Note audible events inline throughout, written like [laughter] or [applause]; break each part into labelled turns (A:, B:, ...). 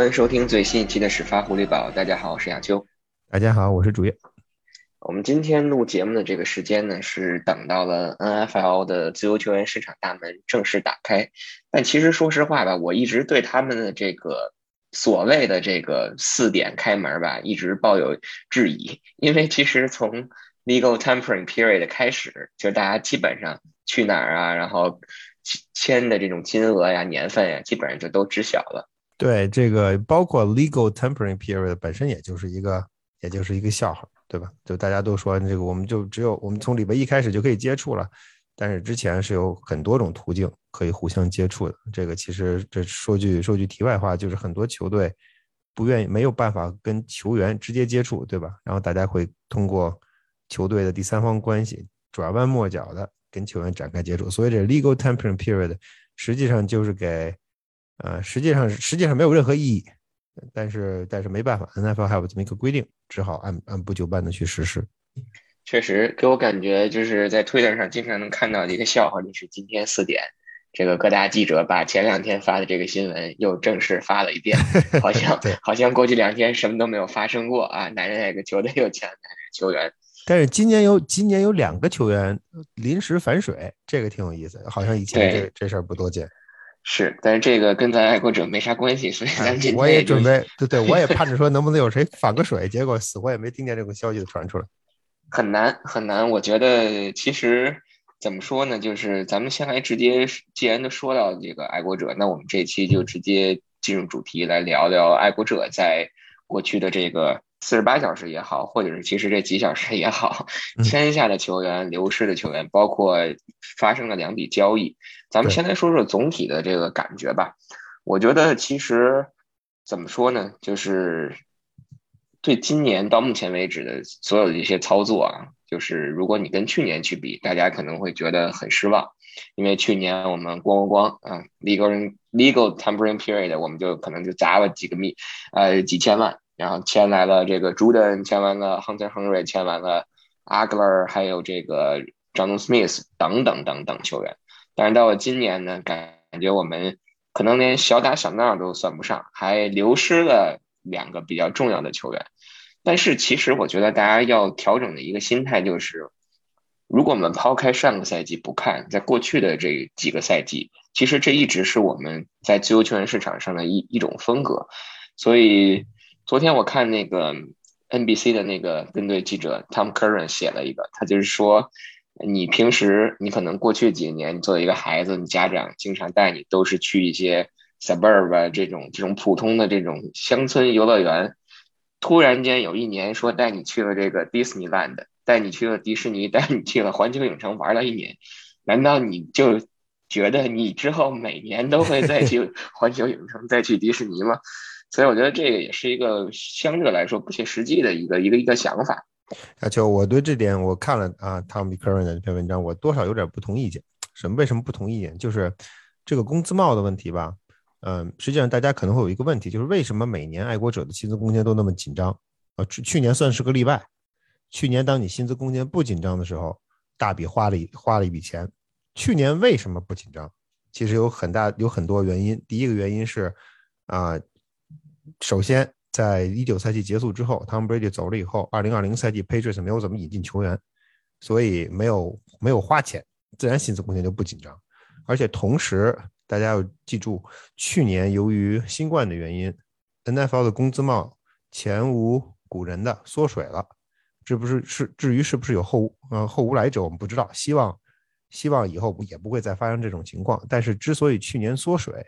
A: 欢迎收听最新一期的始发狐狸堡。大家好，我是亚秋。
B: 大家好，我是主页。
A: 我们今天录节目的这个时间呢，是等到了 NFL 的自由球员市场大门正式打开。但其实说实话吧，我一直对他们的这个所谓的这个四点开门吧，一直抱有质疑。因为其实从 legal tampering period 开始，就大家基本上去哪儿啊，然后签的这种金额呀、年份呀，基本上就都知晓了。
B: 对这个，包括 legal tempering period 本身，也就是一个，也就是一个笑话，对吧？就大家都说这个，我们就只有我们从礼拜一开始就可以接触了，但是之前是有很多种途径可以互相接触的。这个其实这说句说句题外话，就是很多球队不愿意没有办法跟球员直接接触，对吧？然后大家会通过球队的第三方关系转弯抹角的跟球员展开接触。所以这 legal tempering period 实际上就是给。呃，实际上实际上没有任何意义，但是但是没办法，NFL 还有这么一个规定，只好按按部就班的去实施。
A: 确实给我感觉就是在 Twitter 上经常能看到的一个笑话，就是今天四点，这个各大记者把前两天发的这个新闻又正式发了一遍，[laughs] 好像好像过去两天什么都没有发生过啊，男人那个球队又签了男人球员，
B: 但是今年有今年有两个球员临时反水，这个挺有意思，好像以前这这事儿不多见。
A: 是，但是这个跟咱爱国者没啥关系，所以咱今天
B: 我也准备，[laughs] 对对，我也盼着说能不能有谁反个水，结果死活也没听见这个消息传出来，[laughs]
A: 很难很难。我觉得其实怎么说呢，就是咱们先来直接，既然都说到这个爱国者，那我们这期就直接进入主题来聊聊爱国者在过去的这个。四十八小时也好，或者是其实这几小时也好，[laughs] 签下的球员、流失的球员，包括发生了两笔交易，咱们先来说说总体的这个感觉吧。我觉得其实怎么说呢，就是对今年到目前为止的所有的一些操作啊，就是如果你跟去年去比，大家可能会觉得很失望，因为去年我们咣咣咣啊，legal legal tampering period，我们就可能就砸了几个米，呃，几千万。然后签来了这个 Jordan，签完了 Hunter Henry，签完了 Agler，还有这个 John Smith 等等等等球员。但是到了今年呢，感觉我们可能连小打小闹都算不上，还流失了两个比较重要的球员。但是其实我觉得大家要调整的一个心态就是，如果我们抛开上个赛季不看，在过去的这几个赛季，其实这一直是我们在自由球员市场上的一一种风格，所以。昨天我看那个 NBC 的那个跟队记者 Tom Curran 写了一个，他就是说，你平时你可能过去几年，你作为一个孩子，你家长经常带你都是去一些 suburb 这种这种普通的这种乡村游乐园，突然间有一年说带你去了这个 Disneyland，带你去了迪士尼，带你去了环球影城玩了一年，难道你就觉得你之后每年都会再去环球影城、再去迪士尼吗？所以我觉得这个也是一个相对来说不切实际的一个一个一个想法。
B: 阿秋，我对这点我看了啊，Tom Curran 的这篇文章，我多少有点不同意见。什么？为什么不同意见？就是这个工资帽的问题吧。嗯，实际上大家可能会有一个问题，就是为什么每年爱国者的薪资空间都那么紧张？啊，去去年算是个例外。去年当你薪资空间不紧张的时候，大笔花了一花了一笔钱。去年为什么不紧张？其实有很大有很多原因。第一个原因是啊。首先，在一九赛季结束之后，Tom Brady 走了以后，二零二零赛季 Patriots 没有怎么引进球员，所以没有没有花钱，自然薪资空间就不紧张。而且同时，大家要记住，去年由于新冠的原因，NFL 的工资帽前无古人的缩水了。这不是是至于是不是有后呃后无来者，我们不知道。希望希望以后也不会再发生这种情况。但是之所以去年缩水，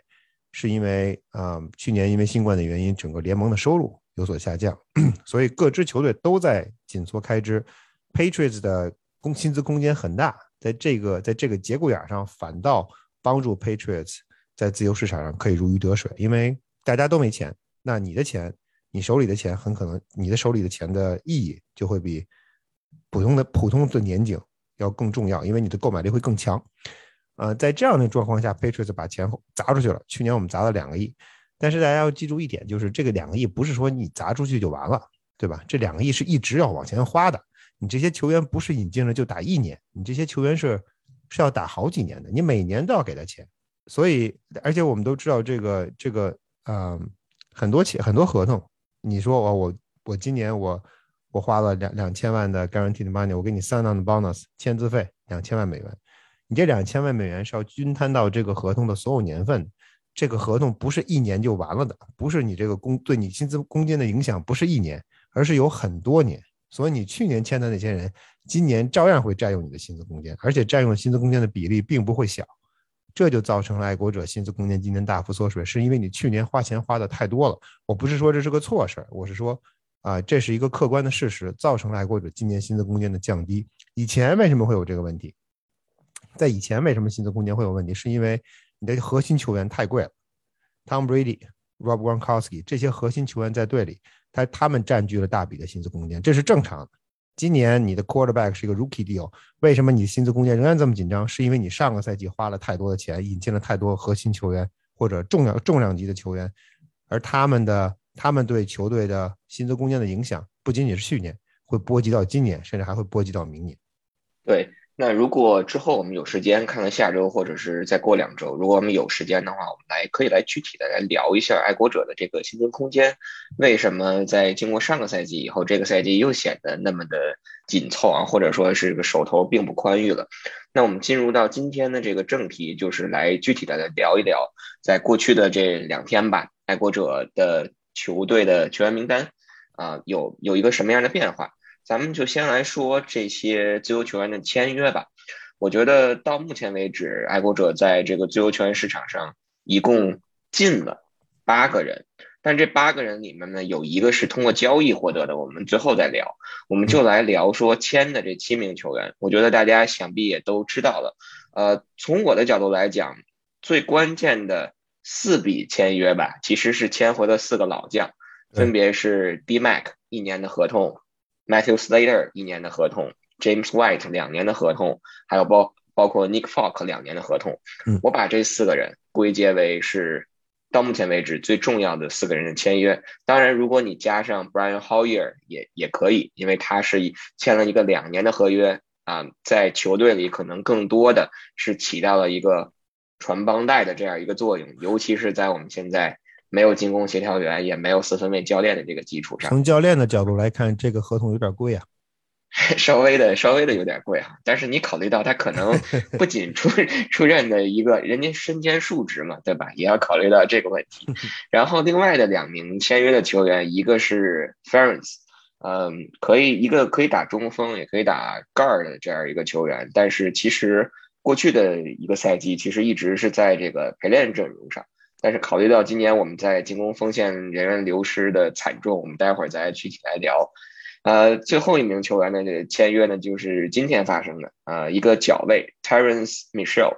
B: 是因为啊，去年因为新冠的原因，整个联盟的收入有所下降，[clears throat] 所以各支球队都在紧缩开支。Patriots 的工薪资空间很大，在这个在这个节骨眼上，反倒帮助 Patriots 在自由市场上可以如鱼得水，因为大家都没钱，那你的钱，你手里的钱，很可能你的手里的钱的意义就会比普通的普通的年景要更重要，因为你的购买力会更强。呃，在这样的状况下，Patriots 把钱砸出去了。去年我们砸了两个亿，但是大家要记住一点，就是这个两个亿不是说你砸出去就完了，对吧？这两个亿是一直要往前花的。你这些球员不是引进了就打一年，你这些球员是是要打好几年的，你每年都要给他钱。所以，而且我们都知道这个这个，呃很多钱很多合同，你说我我我今年我我花了两两千万的 guaranteed money，我给你三档的 bonus 签字费两千万美元，你这两千万美元是要均摊到这个合同的所有年份，这个合同不是一年就完了的，不是你这个工对你薪资空间的影响不是一年，而是有很多年。所以你去年签的那些人，今年照样会占用你的薪资空间，而且占用薪资空间的比例并不会小，这就造成了爱国者薪资空间今年大幅缩水，是因为你去年花钱花的太多了。我不是说这是个错事儿，我是说，啊，这是一个客观的事实，造成了爱国者今年薪资空间的降低。以前为什么会有这个问题？在以前为什么薪资空间会有问题？是因为你的核心球员太贵了，Tom Brady、Rob Gronkowski 这些核心球员在队里。他他们占据了大笔的薪资空间，这是正常的。今年你的 quarterback 是一个 rookie deal，为什么你的薪资空间仍然这么紧张？是因为你上个赛季花了太多的钱，引进了太多核心球员或者重量重量级的球员，而他们的他们对球队的薪资空间的影响不仅仅是去年，会波及到今年，甚至还会波及到明年。
A: 对。那如果之后我们有时间，看看下周或者是再过两周，如果我们有时间的话，我们来可以来具体的来聊一下爱国者的这个薪资空间，为什么在经过上个赛季以后，这个赛季又显得那么的紧凑啊，或者说是个手头并不宽裕了？那我们进入到今天的这个正题，就是来具体的来聊一聊，在过去的这两天吧，爱国者的球队的球员名单啊，有有一个什么样的变化？咱们就先来说这些自由球员的签约吧。我觉得到目前为止，爱国者在这个自由球员市场上一共进了八个人，但这八个人里面呢，有一个是通过交易获得的。我们最后再聊，我们就来聊说签的这七名球员。我觉得大家想必也都知道了。呃，从我的角度来讲，最关键的四笔签约吧，其实是签回了四个老将，分别是 D Mac 一年的合同。Matthew Slater 一年的合同，James White 两年的合同，还有包包括 Nick Folk 两年的合同。我把这四个人归结为是到目前为止最重要的四个人的签约。当然，如果你加上 Brian Hoyer 也也可以，因为他是签了一个两年的合约啊，在球队里可能更多的是起到了一个传帮带的这样一个作用，尤其是在我们现在。没有进攻协调员，也没有四分卫教练的这个基础上，
B: 从教练的角度来看，这个合同有点贵啊，[laughs]
A: 稍微的稍微的有点贵哈。但是你考虑到他可能 [laughs] 不仅出出任的一个人家身兼数职嘛，对吧？也要考虑到这个问题。[laughs] 然后另外的两名签约的球员，一个是 Ference，嗯，可以一个可以打中锋，也可以打 guard 的这样一个球员，但是其实过去的一个赛季，其实一直是在这个陪练阵容上。但是考虑到今年我们在进攻锋线人员流失的惨重，我们待会儿再具体来聊。呃，最后一名球员的这个签约呢，就是今天发生的呃，一个角卫 Terence Michelle，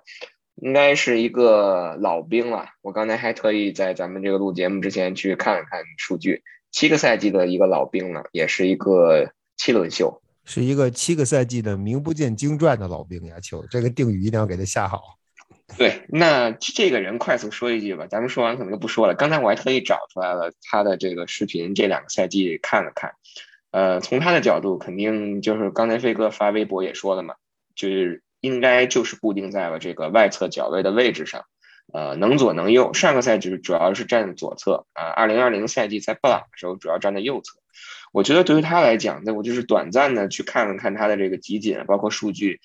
A: 应该是一个老兵了。我刚才还特意在咱们这个录节目之前去看了看数据，七个赛季的一个老兵了，也是一个七轮秀，
B: 是一个七个赛季的名不见经传的老兵呀。球这个定语一定要给他下好。
A: 对，那这个人快速说一句吧，咱们说完可能就不说了。刚才我还特意找出来了他的这个视频，这两个赛季看了看。呃，从他的角度，肯定就是刚才飞哥发微博也说了嘛，就是应该就是固定在了这个外侧脚位的位置上，呃，能左能右。上个赛季主要是站左侧啊，二零二零赛季在布朗的时候主要站在右侧。我觉得对于他来讲，那我就是短暂的去看了看他的这个集锦，包括数据，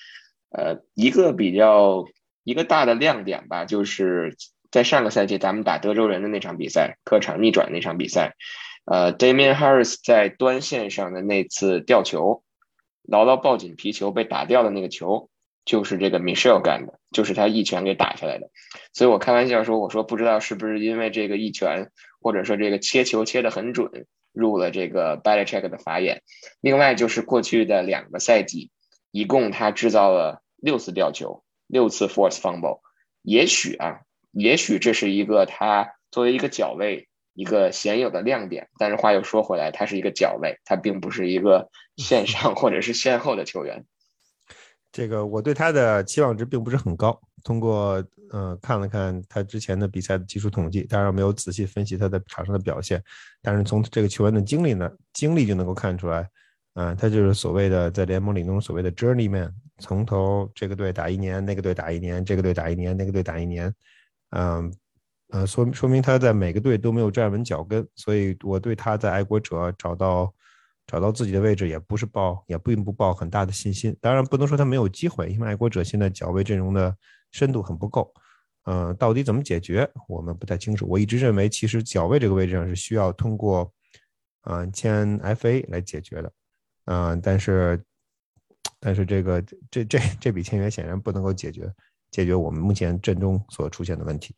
A: 呃，一个比较。一个大的亮点吧，就是在上个赛季咱们打德州人的那场比赛，客场逆转那场比赛，呃，Damian Harris 在端线上的那次吊球，牢牢抱紧皮球被打掉的那个球，就是这个 Michelle 干的，就是他一拳给打下来的。所以我开玩笑说，我说不知道是不是因为这个一拳，或者说这个切球切得很准，入了这个 b a l a c h e c k 的法眼。另外就是过去的两个赛季，一共他制造了六次吊球。六次 force fumble，也许啊，也许这是一个他作为一个脚位一个鲜有的亮点。但是话又说回来，他是一个脚位，他并不是一个线上 [laughs] 或者是线后的球员。
B: 这个我对他的期望值并不是很高。通过呃看了看他之前的比赛的技术统计，当然没有仔细分析他的场上的表现，但是从这个球员的经历呢，经历就能够看出来。嗯，他就是所谓的在联盟里那种所谓的 journeyman，从头这个队打一年，那个队打一年，这个队打一年，那个队打一年，嗯，呃，说说明他在每个队都没有站稳脚跟，所以我对他在爱国者找到找到自己的位置也不是抱也并不抱很大的信心。当然不能说他没有机会，因为爱国者现在脚位阵容的深度很不够。嗯，到底怎么解决，我们不太清楚。我一直认为，其实脚位这个位置上是需要通过嗯签 FA 来解决的。嗯，但是但是这个这这这笔签约显然不能够解决解决我们目前阵中所出现的问题。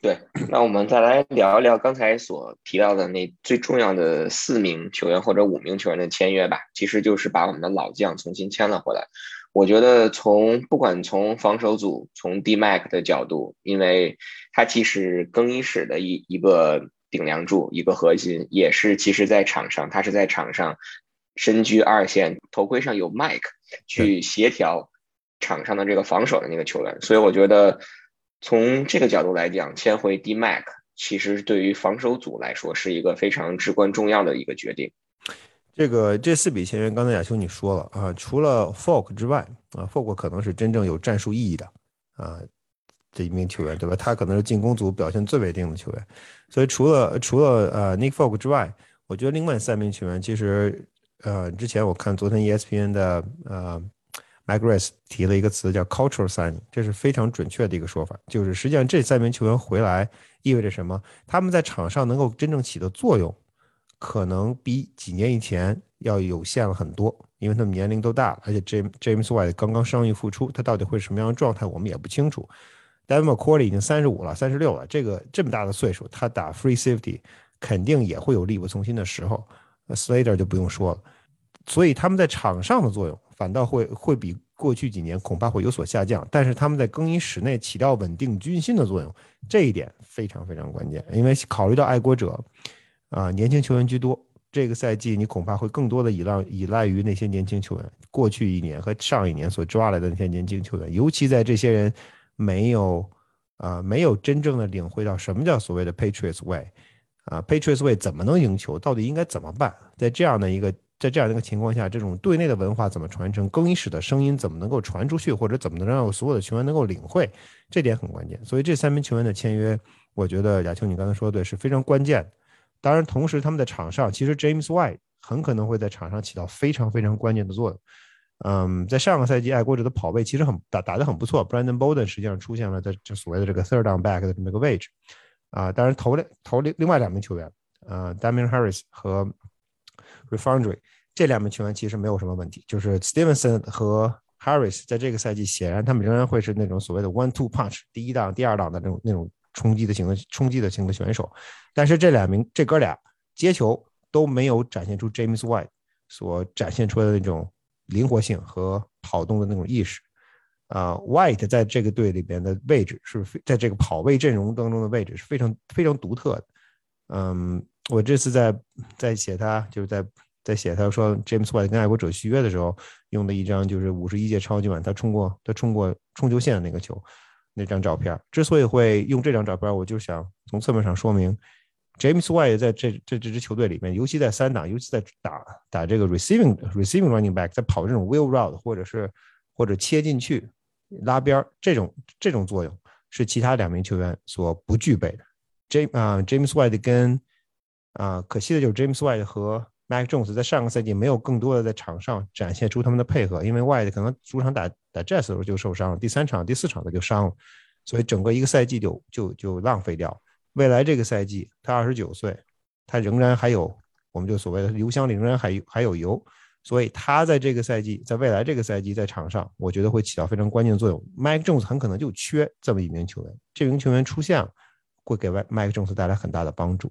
A: 对，那我们再来聊一聊刚才所提到的那最重要的四名球员或者五名球员的签约吧。其实就是把我们的老将重新签了回来。我觉得从不管从防守组，从 D Mac 的角度，因为他其实更衣室的一一个顶梁柱，一个核心，也是其实在场上，他是在场上身居二线，头盔上有 Mike 去协调场上的这个防守的那个球员。所以我觉得。从这个角度来讲，签回 D Mac 其实对于防守组来说是一个非常至关重要的一个决定。
B: 这个这四笔签约，刚才亚秋你说了啊，除了 Fork 之外啊，Fork 可能是真正有战术意义的啊这一名球员，对吧？他可能是进攻组表现最稳定的球员。所以除了除了呃 Nick Folk 之外，我觉得另外三名球员其实呃之前我看昨天 ESPN 的呃。Mike Rice 提了一个词叫 cultural signing，这是非常准确的一个说法。就是实际上这三名球员回来意味着什么？他们在场上能够真正起的作用，可能比几年以前要有限了很多，因为他们年龄都大了，而且 James James White 刚刚伤愈复出，他到底会是什么样的状态，我们也不清楚。Devin McCourty 已经三十五了，三十六了，这个这么大的岁数，他打 free safety 肯定也会有力不从心的时候。Slater 就不用说了，所以他们在场上的作用。反倒会会比过去几年恐怕会有所下降，但是他们在更衣室内起到稳定军心的作用，这一点非常非常关键。因为考虑到爱国者，啊年轻球员居多，这个赛季你恐怕会更多的依赖依赖于那些年轻球员。过去一年和上一年所抓来的那些年轻球员，尤其在这些人没有啊没有真正的领会到什么叫所谓的 Patriots Way，啊 Patriots Way 怎么能赢球，到底应该怎么办，在这样的一个。在这样的一个情况下，这种队内的文化怎么传承？更衣室的声音怎么能够传出去，或者怎么能让所有的球员能够领会？这点很关键。所以这三名球员的签约，我觉得亚秋你刚才说的对，是非常关键。当然，同时他们在场上，其实 James White 很可能会在场上起到非常非常关键的作用。嗯，在上个赛季，爱国者的跑位其实很打打得很不错，Brandon Bolden 实际上出现了在这所谓的这个 third down back 的这么一个位置。啊，当然头两头另另外两名球员，呃，Damian Harris 和 Refundry 这两名球员其实没有什么问题，就是 Stevenson 和 Harris 在这个赛季显然他们仍然会是那种所谓的 one-two punch 第一档、第二档的那种那种冲击的型的冲击的型的选手，但是这两名这哥俩接球都没有展现出 James White 所展现出来的那种灵活性和跑动的那种意识。啊，White 在这个队里边的位置是非在这个跑位阵容当中的位置是非常非常独特的。嗯，我这次在在写他就是在。在写他说 James White 跟爱国者续约的时候用的一张就是五十一届超级碗他冲过他冲过冲球线的那个球那张照片。之所以会用这张照片，我就想从侧面上说明 James White 在这这这支球队里面，尤其在三档，尤其在打打这个 receiving receiving running back，在跑这种 wheel route 或者是或者切进去拉边这种这种作用是其他两名球员所不具备的。James 啊 James White 跟啊可惜的就是 James White 和 Mac Jones 在上个赛季没有更多的在场上展现出他们的配合，因为 White 可能主场打打 Jets 的时候就受伤了，第三场、第四场他就伤了，所以整个一个赛季就就就浪费掉。未来这个赛季他二十九岁，他仍然还有，我们就所谓的油箱里仍然还还有油，所以他在这个赛季，在未来这个赛季在场上，我觉得会起到非常关键的作用。Mike Jones 很可能就缺这么一名球员，这名球员出现了，会给 Mike Jones 带来很大的帮助。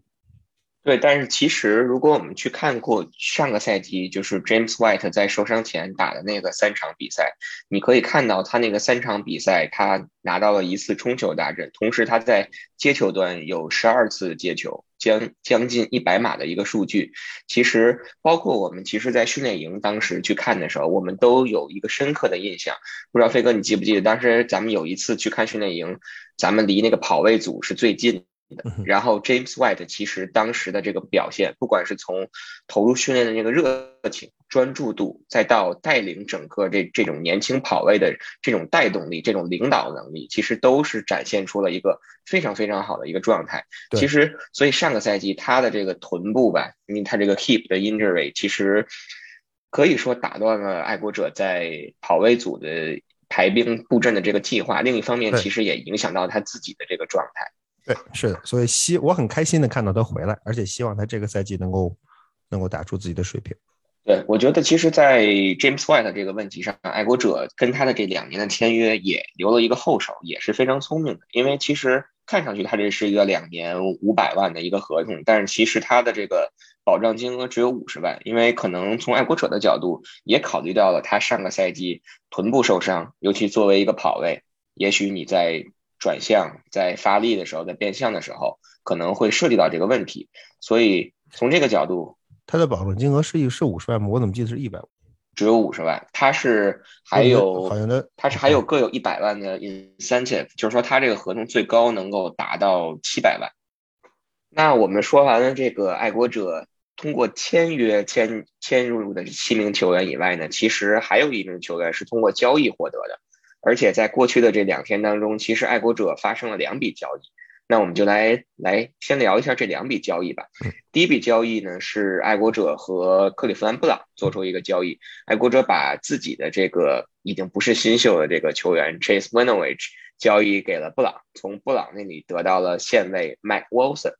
A: 对，但是其实如果我们去看过上个赛季，就是 James White 在受伤前打的那个三场比赛，你可以看到他那个三场比赛，他拿到了一次冲球大阵，同时他在接球端有十二次接球，将将近一百码的一个数据。其实包括我们其实，在训练营当时去看的时候，我们都有一个深刻的印象。不知道飞哥你记不记得，当时咱们有一次去看训练营，咱们离那个跑位组是最近。的。然后 James White 其实当时的这个表现，不管是从投入训练的那个热情、专注度，再到带领整个这这种年轻跑位的这种带动力、这种领导能力，其实都是展现出了一个非常非常好的一个状态。其实，所以上个赛季他的这个臀部吧，因为他这个 hip 的 injury，其实可以说打断了爱国者在跑位组的。排兵布阵的这个计划，另一方面其实也影响到他自己的这个状态。
B: 对，是的，所以希我很开心的看到他回来，而且希望他这个赛季能够能够打出自己的水平。
A: 对，我觉得其实，在 James White 这个问题上，爱国者跟他的这两年的签约也留了一个后手，也是非常聪明的，因为其实。看上去他这是一个两年五百万的一个合同，但是其实他的这个保障金额只有五十万，因为可能从爱国者的角度也考虑到了他上个赛季臀部受伤，尤其作为一个跑位，也许你在转向、在发力的时候、在变向的时候可能会涉及到这个问题，所以从这个角度，
B: 它的保证金额是是五十万吗？我怎么记得是一百万？
A: 只有五十万，它是还有，
B: 好像的，
A: 他是还有各有一百万的 incentive，就是说它这个合同最高能够达到七百万。那我们说完了这个爱国者通过签约签签入的七名球员以外呢，其实还有一名球员是通过交易获得的，而且在过去的这两天当中，其实爱国者发生了两笔交易。那我们就来来先聊一下这两笔交易吧。第一笔交易呢是爱国者和克利夫兰布朗做出一个交易，爱国者把自己的这个已经不是新秀的这个球员 Chase Winovich 交易给了布朗，从布朗那里得到了现位 Mike Wilson。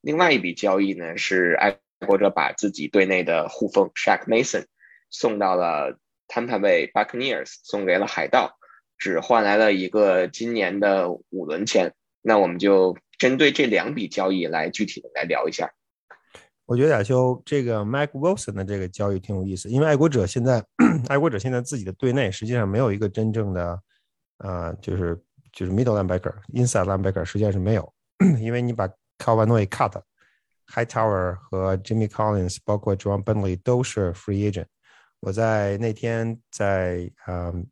A: 另外一笔交易呢是爱国者把自己队内的护锋 Shaq Mason 送到了 Tampa Bay Buccaneers，送给了海盗，只换来了一个今年的五轮签。那我们就针对这两笔交易来具体的来聊一下。
B: 我觉得亚秋这个 Mike Wilson 的这个交易挺有意思，因为爱国者现在 [clears throat] 爱国者现在自己的队内实际上没有一个真正的呃，就是就是 middle linebacker、inside linebacker 实际上是没有，[clears throat] 因为你把 Calvin Oy cut、Hightower 和 Jimmy Collins，包括 John Bentley 都是 free agent。我在那天在嗯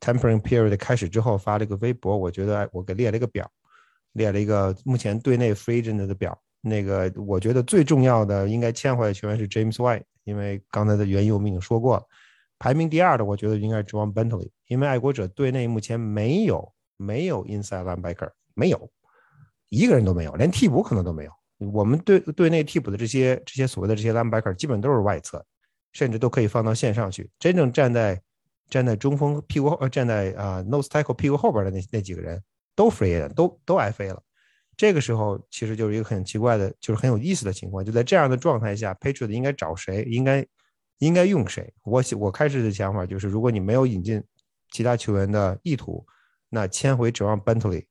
B: tempering period 开始之后发了一个微博，我觉得我给列了一个表。列了一个目前队内 free agent 的表，那个我觉得最重要的应该签回来球员是 James White，因为刚才的原因我们已经说过了。排名第二的，我觉得应该是 John Bentley，因为爱国者队内目前没有没有 inside linebacker，没有一个人都没有，连替补可能都没有。我们队队内替补的这些这些所谓的这些 linebacker 基本都是外侧，甚至都可以放到线上去。真正站在站在中锋屁股后，呃，站在啊 nose tackle 屁股后边的那那几个人。都 free 了，都都挨飞了。这个时候其实就是一个很奇怪的，就是很有意思的情况。就在这样的状态下，Patriot 应该找谁？应该应该用谁？我我开始的想法就是，如果你没有引进其他球员的意图，那签回指望 Bentley，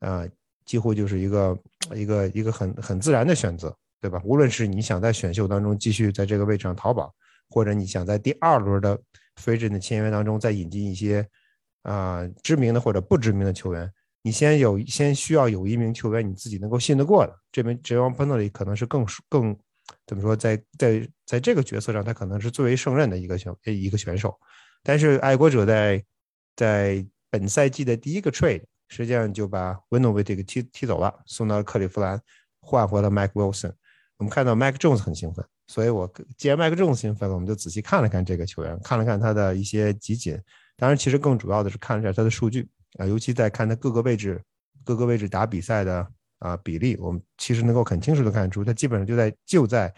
B: 啊，几乎就是一个一个一个很很自然的选择，对吧？无论是你想在选秀当中继续在这个位置上淘宝，或者你想在第二轮的 free gin 的签约当中再引进一些啊知名的或者不知名的球员。你先有先需要有一名球员你自己能够信得过的，这名 j a m p e n l y 可能是更更怎么说，在在在这个角色上他可能是最为胜任的一个选一个选手。但是爱国者在在本赛季的第一个 trade 实际上就把 w i n o w i 这个踢踢走了，送到了克利夫兰，换回了 Mike Wilson。我们看到 Mike Jones 很兴奋，所以我既然麦克这种兴奋了，我们就仔细看了看这个球员，看了看他的一些集锦。当然，其实更主要的是看了一下他的数据。啊，尤其在看他各个位置、各个位置打比赛的啊比例，我们其实能够很清楚的看出，他基本上就在就在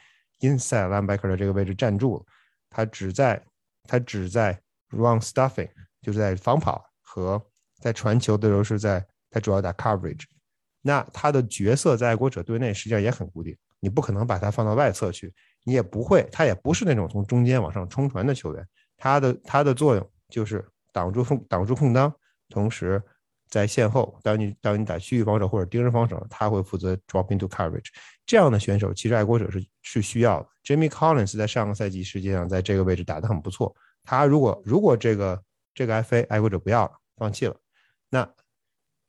B: inside linebacker 的这个位置站住了。他只在他只在 run stuffing，就是在防跑和在传球的时候是在他主要打 coverage。那他的角色在爱国者队内实际上也很固定，你不可能把他放到外侧去，你也不会，他也不是那种从中间往上冲传的球员。他的他的作用就是挡住空挡住空当。同时，在线后，当你当你打区域防守或者盯人防守，他会负责 drop into coverage。这样的选手其实爱国者是是需要的。Jimmy Collins 在上个赛季实际上在这个位置打得很不错。他如果如果这个这个 FA 爱国者不要了，放弃了，那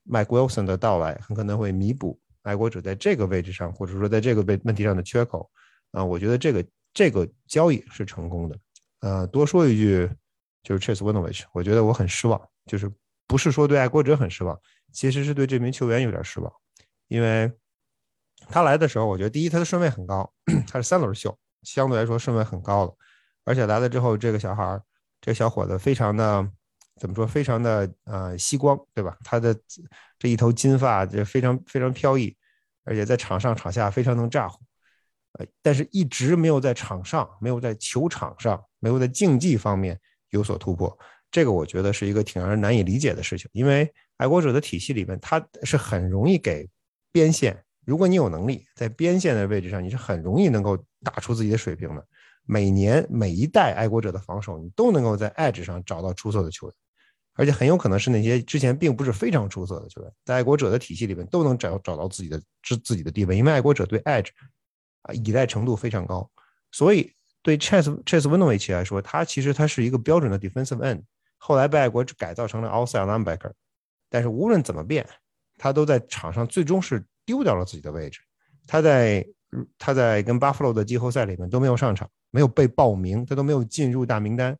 B: Mike Wilson 的到来很可能会弥补爱国者在这个位置上或者说在这个问问题上的缺口。啊，我觉得这个这个交易是成功的。呃，多说一句，就是 Chase Winovich，我觉得我很失望，就是。不是说对爱国者很失望，其实是对这名球员有点失望，因为他来的时候，我觉得第一他的顺位很高，他是三轮秀，相对来说顺位很高了。而且来了之后，这个小孩儿，这小伙子非常的怎么说？非常的呃吸光，对吧？他的这一头金发就非常非常飘逸，而且在场上场下非常能咋呼。呃，但是一直没有在场上，没有在球场上，没有在竞技方面有所突破。这个我觉得是一个挺让人难以理解的事情，因为爱国者的体系里面，他是很容易给边线。如果你有能力在边线的位置上，你是很容易能够打出自己的水平的。每年每一代爱国者的防守，你都能够在 edge 上找到出色的球员，而且很有可能是那些之前并不是非常出色的球员，在爱国者的体系里面都能找找到自己的自自己的地位，因为爱国者对 edge 啊依赖程度非常高，所以对 Chess Chess Winovich 来说，他其实他是一个标准的 defensive end。后来被爱国改造成了 outside linebacker，但是无论怎么变，他都在场上最终是丢掉了自己的位置。他在他在跟 Buffalo 的季后赛里面都没有上场，没有被报名，他都没有进入大名单。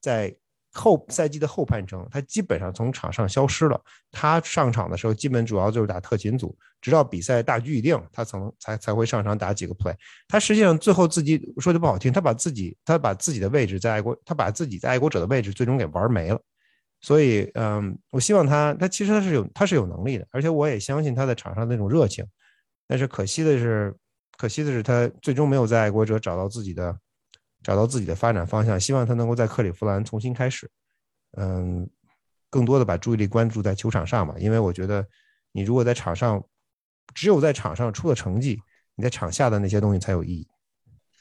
B: 在后赛季的后半程，他基本上从场上消失了。他上场的时候，基本主要就是打特勤组，直到比赛大局已定，他才能才才会上场打几个 play。他实际上最后自己说的不好听，他把自己他把自己的位置在爱国，他把自己在爱国者的位置最终给玩没了。所以，嗯，我希望他，他其实他是有他是有能力的，而且我也相信他在场上那种热情。但是可惜的是，可惜的是他最终没有在爱国者找到自己的。找到自己的发展方向，希望他能够在克利夫兰重新开始，嗯，更多的把注意力关注在球场上吧。因为我觉得，你如果在场上，只有在场上出了成绩，你在场下的那些东西才有意义。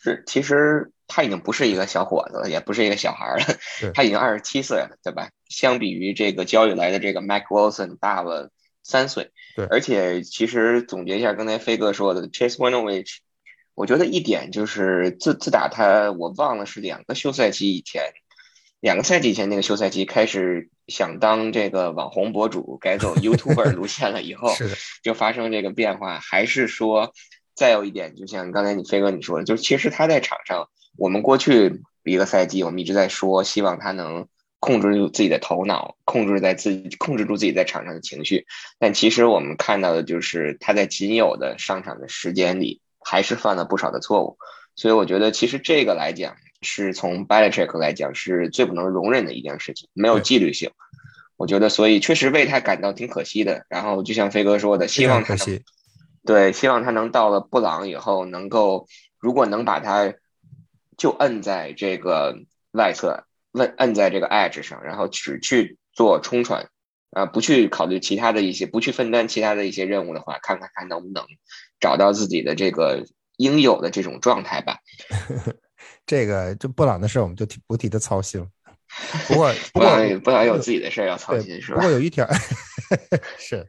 A: 是，其实他已经不是一个小伙子了，也不是一个小孩了，他已经二十七岁了，对吧？相比于这个交易来的这个 Mike Wilson 大了三岁。
B: 对，
A: 而且其实总结一下刚才飞哥说的，Chase Winovich。我觉得一点就是自自打他我忘了是两个休赛期以前，两个赛季以前那个休赛期开始想当这个网红博主，改走 [laughs] YouTuber 路线了以后，就发生这个变化。还是说，再有一点，就像刚才你飞哥你说的，就是其实他在场上，我们过去一个赛季我们一直在说，希望他能控制住自己的头脑，控制在自己控制住自己在场上的情绪。但其实我们看到的就是他在仅有的上场的时间里。还是犯了不少的错误，所以我觉得其实这个来讲，是从 b a l i c h e c k 来讲是最不能容忍的一件事情，没有纪律性。我觉得，所以确实为他感到挺可惜的。然后就像飞哥说的，希望他能对，希望他能到了布朗以后，能够如果能把他就摁在这个外侧，摁摁在这个 edge 上，然后只去做冲传，啊，不去考虑其他的一些，不去分担其他的一些任务的话，看看他能不能。找到自己的这个应有的这种状态吧。[laughs]
B: 这个就布朗的事儿，我们就提不替他操心了。不过，[laughs]
A: 不朗布朗有自己的事儿要操心，是吧？[laughs]
B: 不过有一条是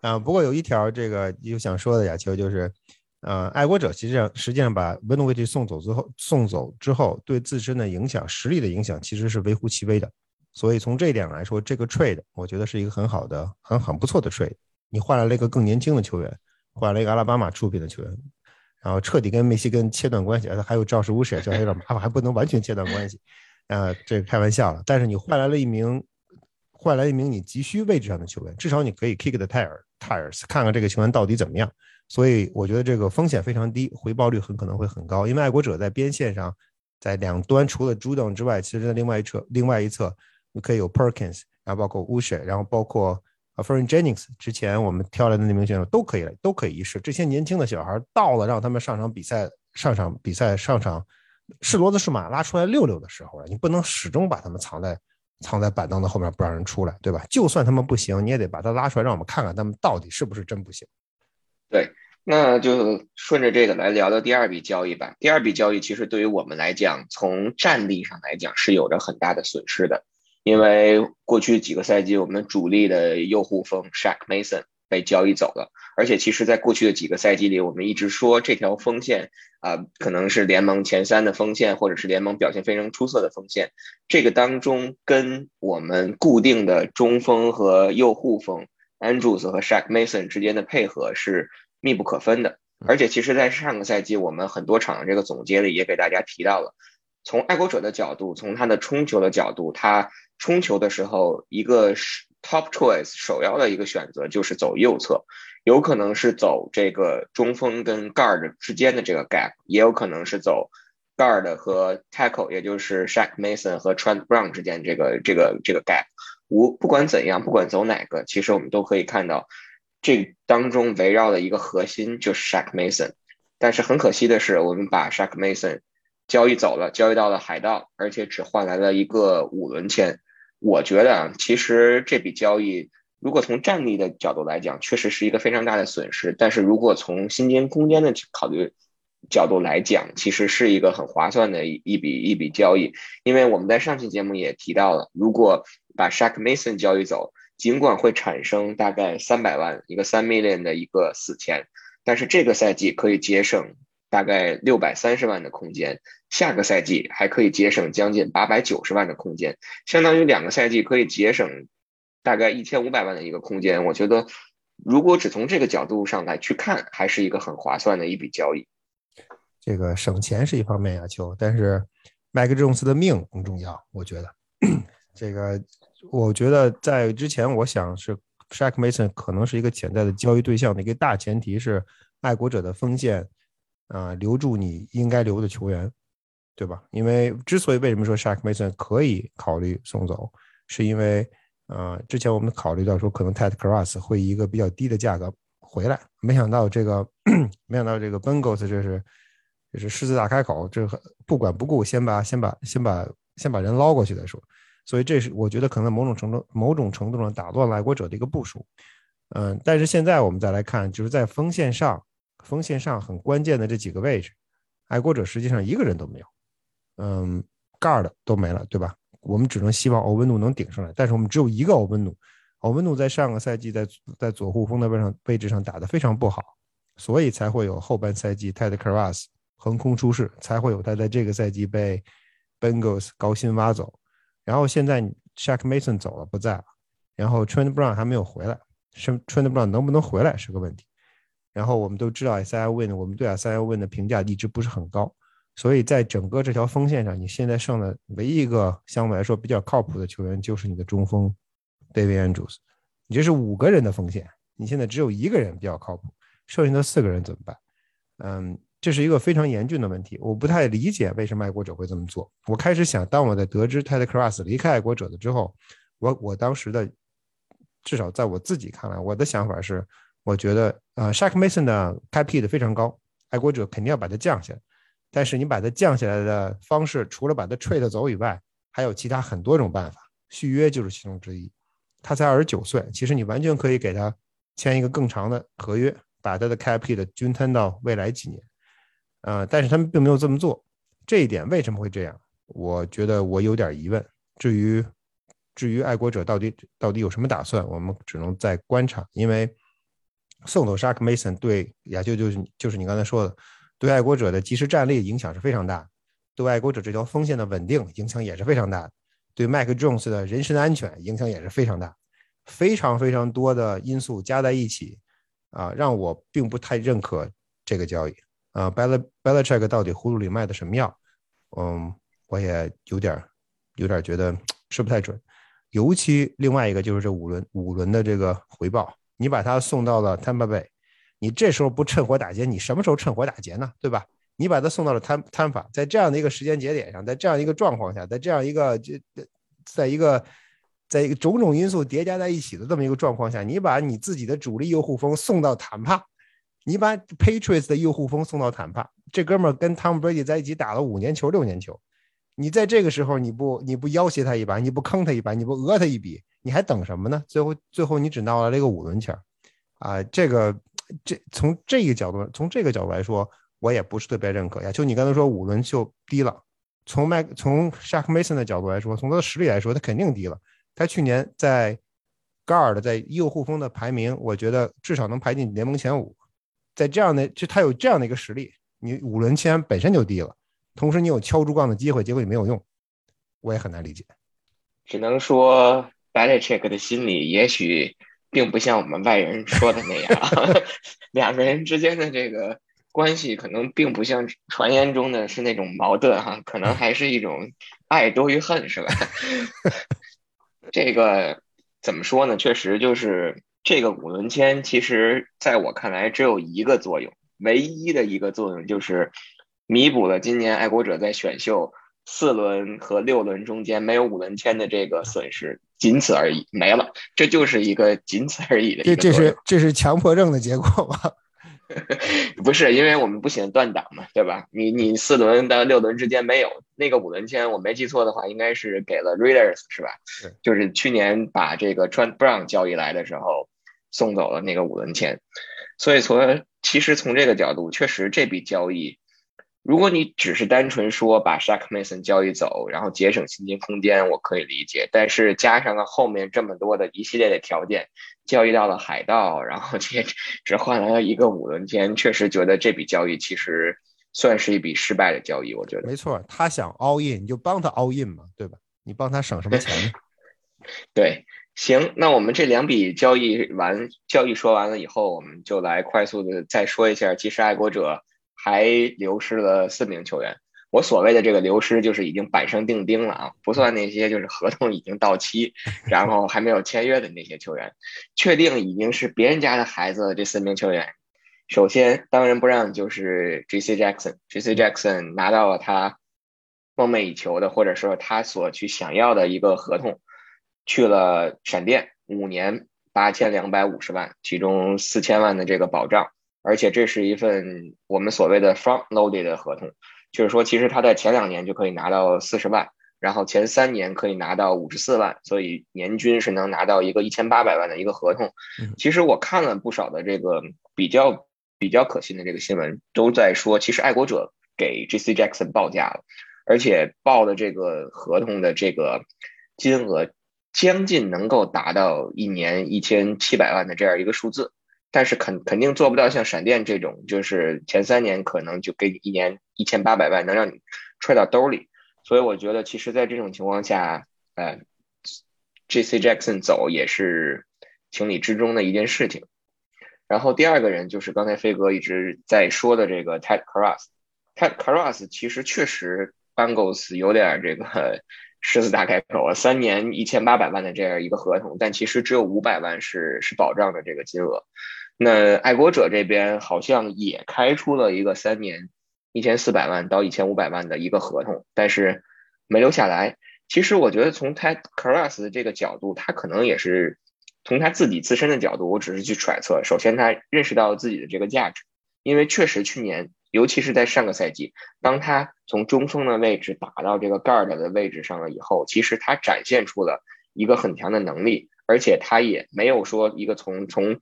B: 啊，不过有一条这个又想说的，亚秋就是，呃，爱国者实际上实际上把温诺维奇送走之后，送走之后对自身的影响、实力的影响其实是微乎其微的。所以从这一点来说，这个 trade 我觉得是一个很好的、很很不错的 trade。你换来了一个更年轻的球员。换了一个阿拉巴马出品的球员，然后彻底跟梅西根切断关系，还有赵氏乌舍，这还有点麻烦，还不能完全切断关系，啊，这开玩笑了。但是你换来了一名，换来一名你急需位置上的球员，至少你可以 kick the tires，看看这个球员到底怎么样。所以我觉得这个风险非常低，回报率很可能会很高，因为爱国者在边线上，在两端除了朱登之外，其实在另外一侧，另外一侧你可以有 Perkins，然后包括乌舍，然后包括。啊 f e r n Jennings 之前我们挑来的那名选手都可以，都可以一试。这些年轻的小孩到了，让他们上场比赛，上场比赛，上场是骡子是马拉出来溜溜的时候了。你不能始终把他们藏在藏在板凳的后面不让人出来，对吧？就算他们不行，你也得把他拉出来，让我们看看他们到底是不是真不行。
A: 对，那就顺着这个来聊聊第二笔交易吧。第二笔交易其实对于我们来讲，从战力上来讲是有着很大的损失的。因为过去几个赛季，我们主力的右护锋 Shaq Mason 被交易走了，而且其实，在过去的几个赛季里，我们一直说这条锋线啊，可能是联盟前三的锋线，或者是联盟表现非常出色的锋线。这个当中，跟我们固定的中锋和右护锋 Andrews 和 Shaq Mason 之间的配合是密不可分的。而且，其实，在上个赛季，我们很多场这个总结里也给大家提到了，从爱国者的角度，从他的冲球的角度，他冲球的时候，一个是 top choice 首要的一个选择就是走右侧，有可能是走这个中锋跟 guard 之间的这个 gap，也有可能是走 guard 和 tackle，也就是 Shaq Mason 和 Trent Brown 之间这个这个这个 gap。无不管怎样，不管走哪个，其实我们都可以看到，这当中围绕的一个核心就是 Shaq Mason。但是很可惜的是，我们把 Shaq Mason 交易走了，交易到了海盗，而且只换来了一个五轮签。我觉得啊，其实这笔交易，如果从战力的角度来讲，确实是一个非常大的损失。但是如果从薪金空间的考虑角度来讲，其实是一个很划算的一一笔一笔交易。因为我们在上期节目也提到了，如果把 Shaq Mason 交易走，尽管会产生大概三百万一个三 million 的一个死钱，但是这个赛季可以节省大概六百三十万的空间，下个赛季还可以节省将近八百九十万的空间，相当于两个赛季可以节省大概一千五百万的一个空间。我觉得，如果只从这个角度上来去看，还是一个很划算的一笔交易。
B: 这个省钱是一方面啊，球，但是麦克琼斯的命更重要，我觉得这个。我觉得在之前，我想是 Shaq Mason 可能是一个潜在的交易对象的一个大前提是爱国者的锋线啊留住你应该留的球员，对吧？因为之所以为什么说 Shaq Mason 可以考虑送走，是因为啊之前我们考虑到说可能 Ted Cross 会以一个比较低的价格回来，没想到这个 [coughs] 没想到这个 Bengals 这是这是狮子大开口，这不管不顾先把先把先把先把人捞过去再说。所以这是我觉得可能某种程度、某种程度上打乱了爱国者的一个部署，嗯，但是现在我们再来看，就是在锋线上，锋线上很关键的这几个位置，爱国者实际上一个人都没有，嗯，guard 都没了，对吧？我们只能希望欧文努能顶上来，但是我们只有一个欧文努，欧文努在上个赛季在在左护锋的位上位置上打得非常不好，所以才会有后半赛季 Ted Karras 横空出世，才会有他在这个赛季被 Bengals 高薪挖走。然后现在 Shaq Mason 走了不在了，然后 Trent Brown 还没有回来，是 Trent Brown 能不能回来是个问题。然后我们都知道 Isaiah Win，我们对 Isaiah Win 的评价一直不是很高，所以在整个这条锋线上，你现在剩的唯一一个相对来说比较靠谱的球员就是你的中锋 David Andrews。你这是五个人的锋线，你现在只有一个人比较靠谱，剩下的四个人怎么办？嗯。这是一个非常严峻的问题，我不太理解为什么爱国者会这么做。我开始想，当我在得知 Ted Cross 离开爱国者的之后，我我当时的至少在我自己看来，我的想法是，我觉得呃，Shaq Mason 的开 P 的非常高，爱国者肯定要把它降下来。但是你把它降下来的方式，除了把它 trade 走以外，还有其他很多种办法，续约就是其中之一。他才二十九岁，其实你完全可以给他签一个更长的合约，把他的开 P 的均摊到未来几年。呃，但是他们并没有这么做，这一点为什么会这样？我觉得我有点疑问。至于至于爱国者到底到底有什么打算，我们只能再观察。因为送走 Shark Mason 对亚就就是就是你刚才说的，对爱国者的即时战力影响是非常大，对爱国者这条锋线的稳定影响也是非常大，对麦克 Jones 的人身安全影响也是非常大，非常非常多的因素加在一起，啊，让我并不太认可这个交易。啊，Bel Belichick 到底葫芦里卖的什么药？嗯，我也有点有点觉得吃不太准。尤其另外一个就是这五轮五轮的这个回报，你把他送到了 Tampa Bay，你这时候不趁火打劫，你什么时候趁火打劫呢？对吧？你把他送到了 Tam Tampa，在这样的一个时间节点上，在这样一个状况下，在这样一个这在一个在一个种种因素叠加在一起的这么一个状况下，你把你自己的主力右护锋送到坦帕。你把 Patriots 的右护锋送到坦帕，这哥们儿跟 Tom Brady 在一起打了五年球、六年球，你在这个时候你不你不要挟他一把，你不坑他一把，你不讹他一笔，你还等什么呢？最后最后你只闹了这个五轮签啊！这个这从这个角度从这个角度来说，我也不是特别认可呀。就你刚才说五轮就低了，从麦从 Shaq Mason 的角度来说，从他的实力来说，他肯定低了。他去年在 Guard 在右护锋的排名，我觉得至少能排进联盟前五。在这样的，就他有这样的一个实力，你五轮签本身就低了，同时你有敲竹杠的机会，结果也没有用，我也很难理解。
A: 只能说 Belichick 的心理也许并不像我们外人说的那样，[laughs] 两个人之间的这个关系可能并不像传言中的是那种矛盾哈，可能还是一种爱多于恨，是吧？[laughs] 这个。怎么说呢？确实就是这个五轮签，其实在我看来只有一个作用，唯一的一个作用就是弥补了今年爱国者在选秀四轮和六轮中间没有五轮签的这个损失，仅此而已，没了。这就是一个仅此而已的。
B: 这这是这是强迫症的结果吗？[laughs]
A: 不是，因为我们不喜欢断档嘛，对吧？你你四轮到六轮之间没有那个五轮签，我没记错的话，应该是给了 Readers 是吧？
B: 是，
A: 就是去年把这个 Trent Brown 交易来的时候送走了那个五轮签，所以从其实从这个角度，确实这笔交易。如果你只是单纯说把 Shakmason 交易走，然后节省薪金空间，我可以理解。但是加上了后面这么多的一系列的条件，交易到了海盗，然后这只换来了一个五轮签，确实觉得这笔交易其实算是一笔失败的交易。我觉得
B: 没错，他想 all in，你就帮他 all in 嘛，对吧？你帮他省什么钱呢？[laughs]
A: 对，行，那我们这两笔交易完，交易说完了以后，我们就来快速的再说一下，其实爱国者。还流失了四名球员，我所谓的这个流失就是已经板上钉钉了啊，不算那些就是合同已经到期，然后还没有签约的那些球员，确定已经是别人家的孩子。这四名球员，首先当仁不让就是 J.C. Jackson，J.C. Jackson 拿到了他梦寐以求的或者说他所去想要的一个合同，去了闪电，五年八千两百五十万，其中四千万的这个保障。而且这是一份我们所谓的 front loaded 的合同，就是说，其实他在前两年就可以拿到四十万，然后前三年可以拿到五十四万，所以年均是能拿到一个一千八百万的一个合同。其实我看了不少的这个比较比较可信的这个新闻，都在说，其实爱国者给 J.C. Jackson 报价了，而且报的这个合同的这个金额将近能够达到一年一千七百万的这样一个数字。但是肯肯定做不到像闪电这种，就是前三年可能就给你一年一千八百万，能让你揣到兜里。所以我觉得，其实，在这种情况下，呃，J.C. Jackson 走也是情理之中的一件事情。然后第二个人就是刚才飞哥一直在说的这个 Ted Cross。Ted Cross 其实确实 Bangles 有点这个 [laughs] 狮子大开口啊，三年一千八百万的这样一个合同，但其实只有五百万是是保障的这个金额。那爱国者这边好像也开出了一个三年一千四百万到一千五百万的一个合同，但是没留下来。其实我觉得从 Ted Cross 的这个角度，他可能也是从他自己自身的角度，我只是去揣测。首先，他认识到自己的这个价值，因为确实去年，尤其是在上个赛季，当他从中锋的位置打到这个 guard 的位置上了以后，其实他展现出了一个很强的能力，而且他也没有说一个从从。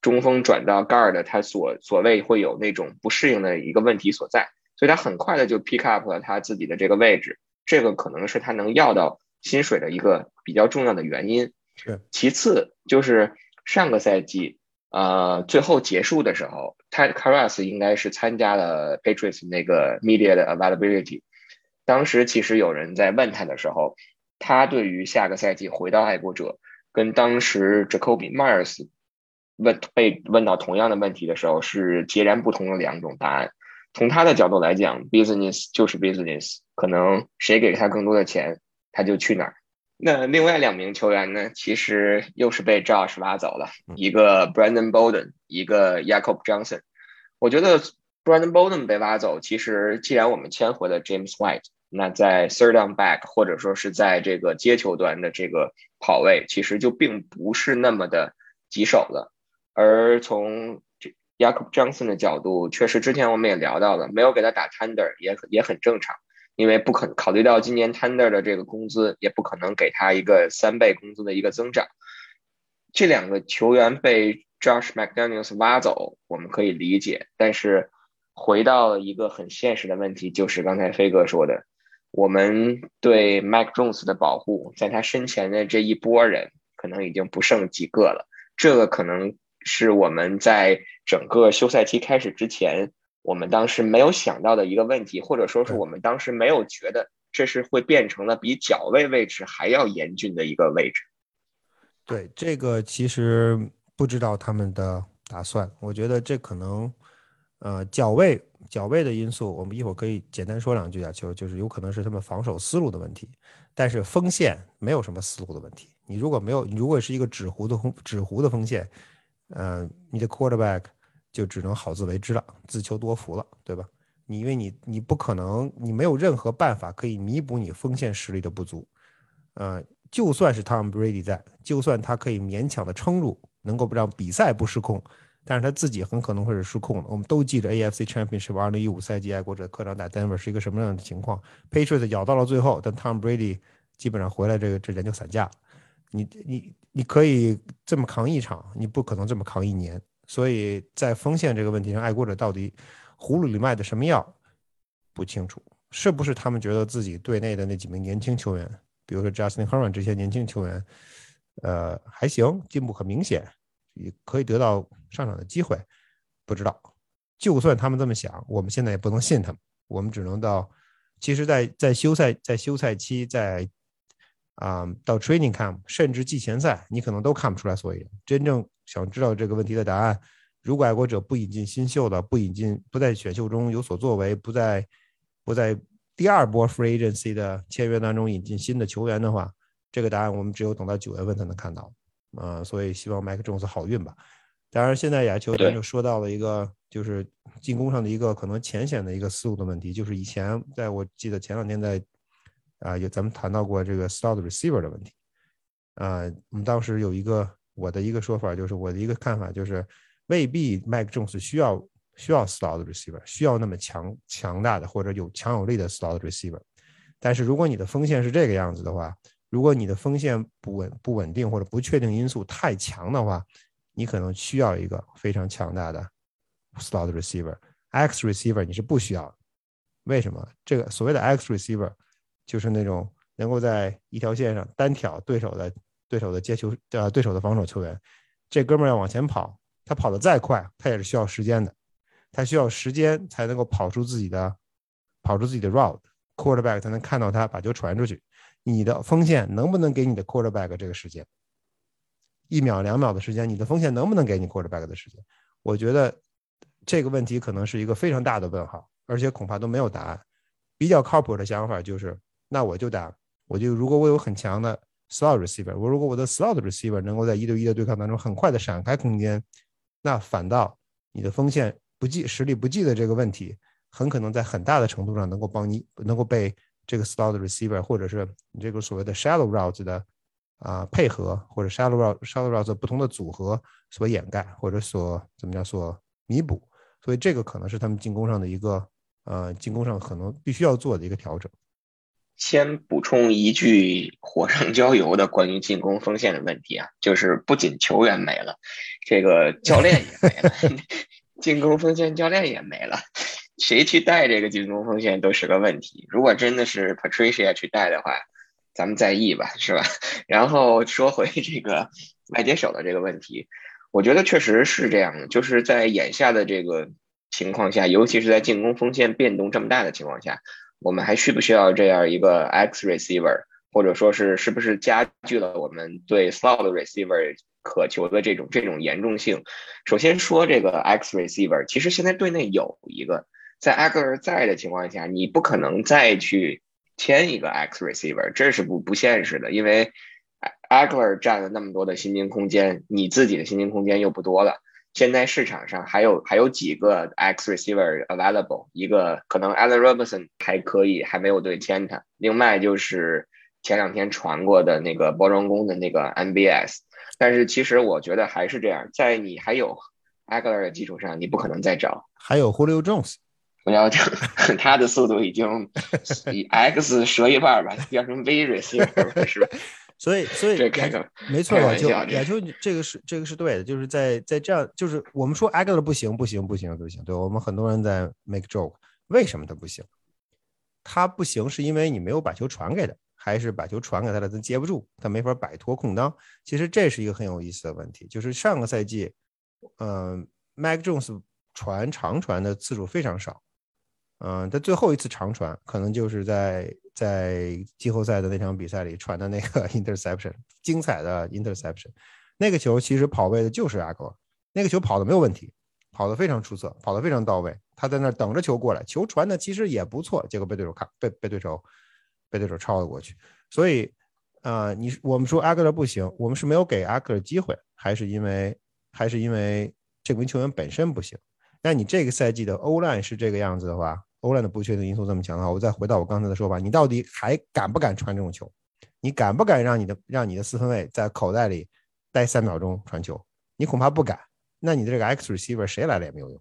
A: 中锋转到 guard，他所所谓会有那种不适应的一个问题所在，所以他很快的就 pick up 了他自己的这个位置，这个可能是他能要到薪水的一个比较重要的原因。
B: 是，
A: 其次就是上个赛季，呃，最后结束的时候，Ted Karras 应该是参加了 Patriots 那个 media 的 availability，当时其实有人在问他的时候，他对于下个赛季回到爱国者，跟当时 Jacoby Myers。问被问到同样的问题的时候，是截然不同的两种答案。从他的角度来讲，business 就是 business，可能谁给他更多的钱，他就去哪儿。那另外两名球员呢，其实又是被 Josh 挖走了，一个 Brandon Bolden，一个 Jacob Johnson。我觉得 Brandon Bolden 被挖走，其实既然我们签回了 James White，那在 third down back 或者说是在这个接球端的这个跑位，其实就并不是那么的棘手了。而从 Jacob Johnson 的角度，确实之前我们也聊到了，没有给他打 Tender 也也很正常，因为不可考虑到今年 Tender 的这个工资，也不可能给他一个三倍工资的一个增长。这两个球员被 Josh McDaniels 挖走，我们可以理解，但是回到一个很现实的问题，就是刚才飞哥说的，我们对 Mac Jones 的保护，在他身前的这一波人，可能已经不剩几个了，这个可能。是我们在整个休赛期开始之前，我们当时没有想到的一个问题，或者说是我们当时没有觉得这是会变成了比脚位位置还要严峻的一个位置。
B: 对这个其实不知道他们的打算，我觉得这可能，呃，脚位脚位的因素，我们一会儿可以简单说两句啊，就就是有可能是他们防守思路的问题，但是锋线没有什么思路的问题。你如果没有，你如果是一个纸糊的纸糊的锋线，呃，你的 quarterback 就只能好自为之了，自求多福了，对吧？你因为你你不可能，你没有任何办法可以弥补你锋线实力的不足，呃，就算是 Tom Brady 在，就算他可以勉强的撑住，能够让比赛不失控，但是他自己很可能会是失控的。我们都记得 AFC Championship 二零一五赛季爱国者客场打 Denver 是一个什么样的情况，Patriots 咬到了最后，但 Tom Brady 基本上回来这个这人就散架了。你你你可以这么扛一场，你不可能这么扛一年。所以在锋线这个问题上，爱国者到底？葫芦里卖的什么药不清楚，是不是他们觉得自己队内的那几名年轻球员，比如说 Justin Herman 这些年轻球员，呃，还行，进步很明显，也可以得到上场的机会。不知道，就算他们这么想，我们现在也不能信他们。我们只能到，其实，在在休赛在休赛期，在啊到 Training Camp，甚至季前赛，你可能都看不出来所以然。真正想知道这个问题的答案。如果爱国者不引进新秀的，不引进，不在选秀中有所作为，不在不在第二波 free agency 的签约当中引进新的球员的话，这个答案我们只有等到九月份才能看到。啊，所以希望麦克琼斯好运吧。当然，现在亚球咱就说到了一个，就是进攻上的一个可能浅显的一个思路的问题，就是以前在我记得前两天在啊，有咱们谈到过这个 slot receiver 的问题。啊，我们当时有一个我的一个说法，就是我的一个看法就是。未必麦克琼斯需要需要 slot receiver，需要那么强强大的或者有强有力的 slot receiver。但是如果你的锋线是这个样子的话，如果你的锋线不稳不稳定或者不确定因素太强的话，你可能需要一个非常强大的 slot receiver。X receiver 你是不需要，为什么？这个所谓的 X receiver 就是那种能够在一条线上单挑对手的对手的接球呃对手的防守球员，这哥们儿要往前跑。他跑得再快，他也是需要时间的，他需要时间才能够跑出自己的，跑出自己的 route，quarterback 才能看到他把球传出去。你的锋线能不能给你的 quarterback 这个时间？一秒两秒的时间，你的锋线能不能给你 quarterback 的时间？我觉得这个问题可能是一个非常大的问号，而且恐怕都没有答案。比较靠谱的想法就是，那我就打，我就如果我有很强的 slot receiver，我如果我的 slot receiver 能够在一对一的对抗当中很快的闪开空间。那反倒你的锋线不济实力不济的这个问题，很可能在很大的程度上能够帮你能够被这个 slot receiver 或者是你这个所谓的 shallow routes 的啊配合或者 shallow route shallow routes 不同的组合所掩盖或者所怎么叫所弥补，所以这个可能是他们进攻上的一个呃进攻上可能必须要做的一个调整。
A: 先补充一句火上浇油的关于进攻锋线的问题啊，就是不仅球员没了，这个教练也没了，[laughs] 进攻锋线教练也没了，谁去带这个进攻锋线都是个问题。如果真的是 Patricia 去带的话，咱们再议吧，是吧？[laughs] 然后说回这个外接手的这个问题，我觉得确实是这样的，就是在眼下的这个情况下，尤其是在进攻锋线变动这么大的情况下。我们还需不需要这样一个 X receiver，或者说是是不是加剧了我们对 slot receiver 渴求的这种这种严重性？首先说这个 X receiver，其实现在队内有一个，在 a g l e r 在的情况下，你不可能再去签一个 X receiver，这是不不现实的，因为 a g l e r 占了那么多的薪金空间，你自己的薪金空间又不多了。现在市场上还有还有几个 X receiver available，一个可能 Allen Robinson 还可以，还没有对签他。另外就是前两天传过的那个包装工的那个 MBS，但是其实我觉得还是这样，在你还有 a g l e r 的基础上，你不可能再找。
B: 还有 Julio Jones，
A: 我要讲，[laughs] 他的速度已经以 X 折一半吧，变成 V receiver 是吧？
B: 所以，所以没错，亚秋，亚秋，这个是这个是对的，就是在在这样，就是我们说 a g l e r 不行，不行，不行，不行，对我们很多人在 make joke，为什么他不行？他不行是因为你没有把球传给他，还是把球传给他了，他接不住，他没法摆脱空当？其实这是一个很有意思的问题，就是上个赛季，嗯，Mac Jones 传长传的次数非常少。嗯，他最后一次长传可能就是在在季后赛的那场比赛里传的那个 [laughs] interception，精彩的 interception。那个球其实跑位的就是阿哥，那个球跑的没有问题，跑的非常出色，跑的非常到位。他在那等着球过来，球传的其实也不错，结果被对手看被被对手被对手超了过去。所以，啊，你我们说阿格勒不行，我们是没有给阿格勒机会，还是因为还是因为这名球员本身不行？那你这个赛季的欧烂是这个样子的话，欧烂的不确定因素这么强的话，我再回到我刚才的说法，你到底还敢不敢传这种球？你敢不敢让你的让你的四分卫在口袋里待三秒钟传球？你恐怕不敢。那你的这个 X receiver 谁来了也没有用。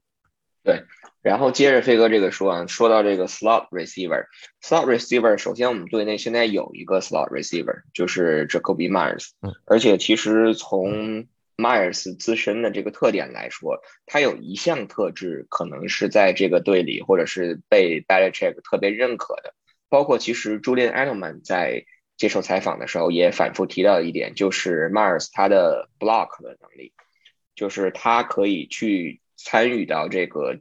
A: 对，然后接着飞哥这个说啊，说到这个 slot receiver，slot receiver，首先我们队内现在有一个 slot receiver，就是 Jacoby Myers，而且其实从 Mars 自身的这个特点来说，他有一项特质可能是在这个队里或者是被 Belichick 特别认可的，包括其实 Julian Edelman 在接受采访的时候也反复提到一点，就是 Mars 他的 block 的能力，就是他可以去。参与到这个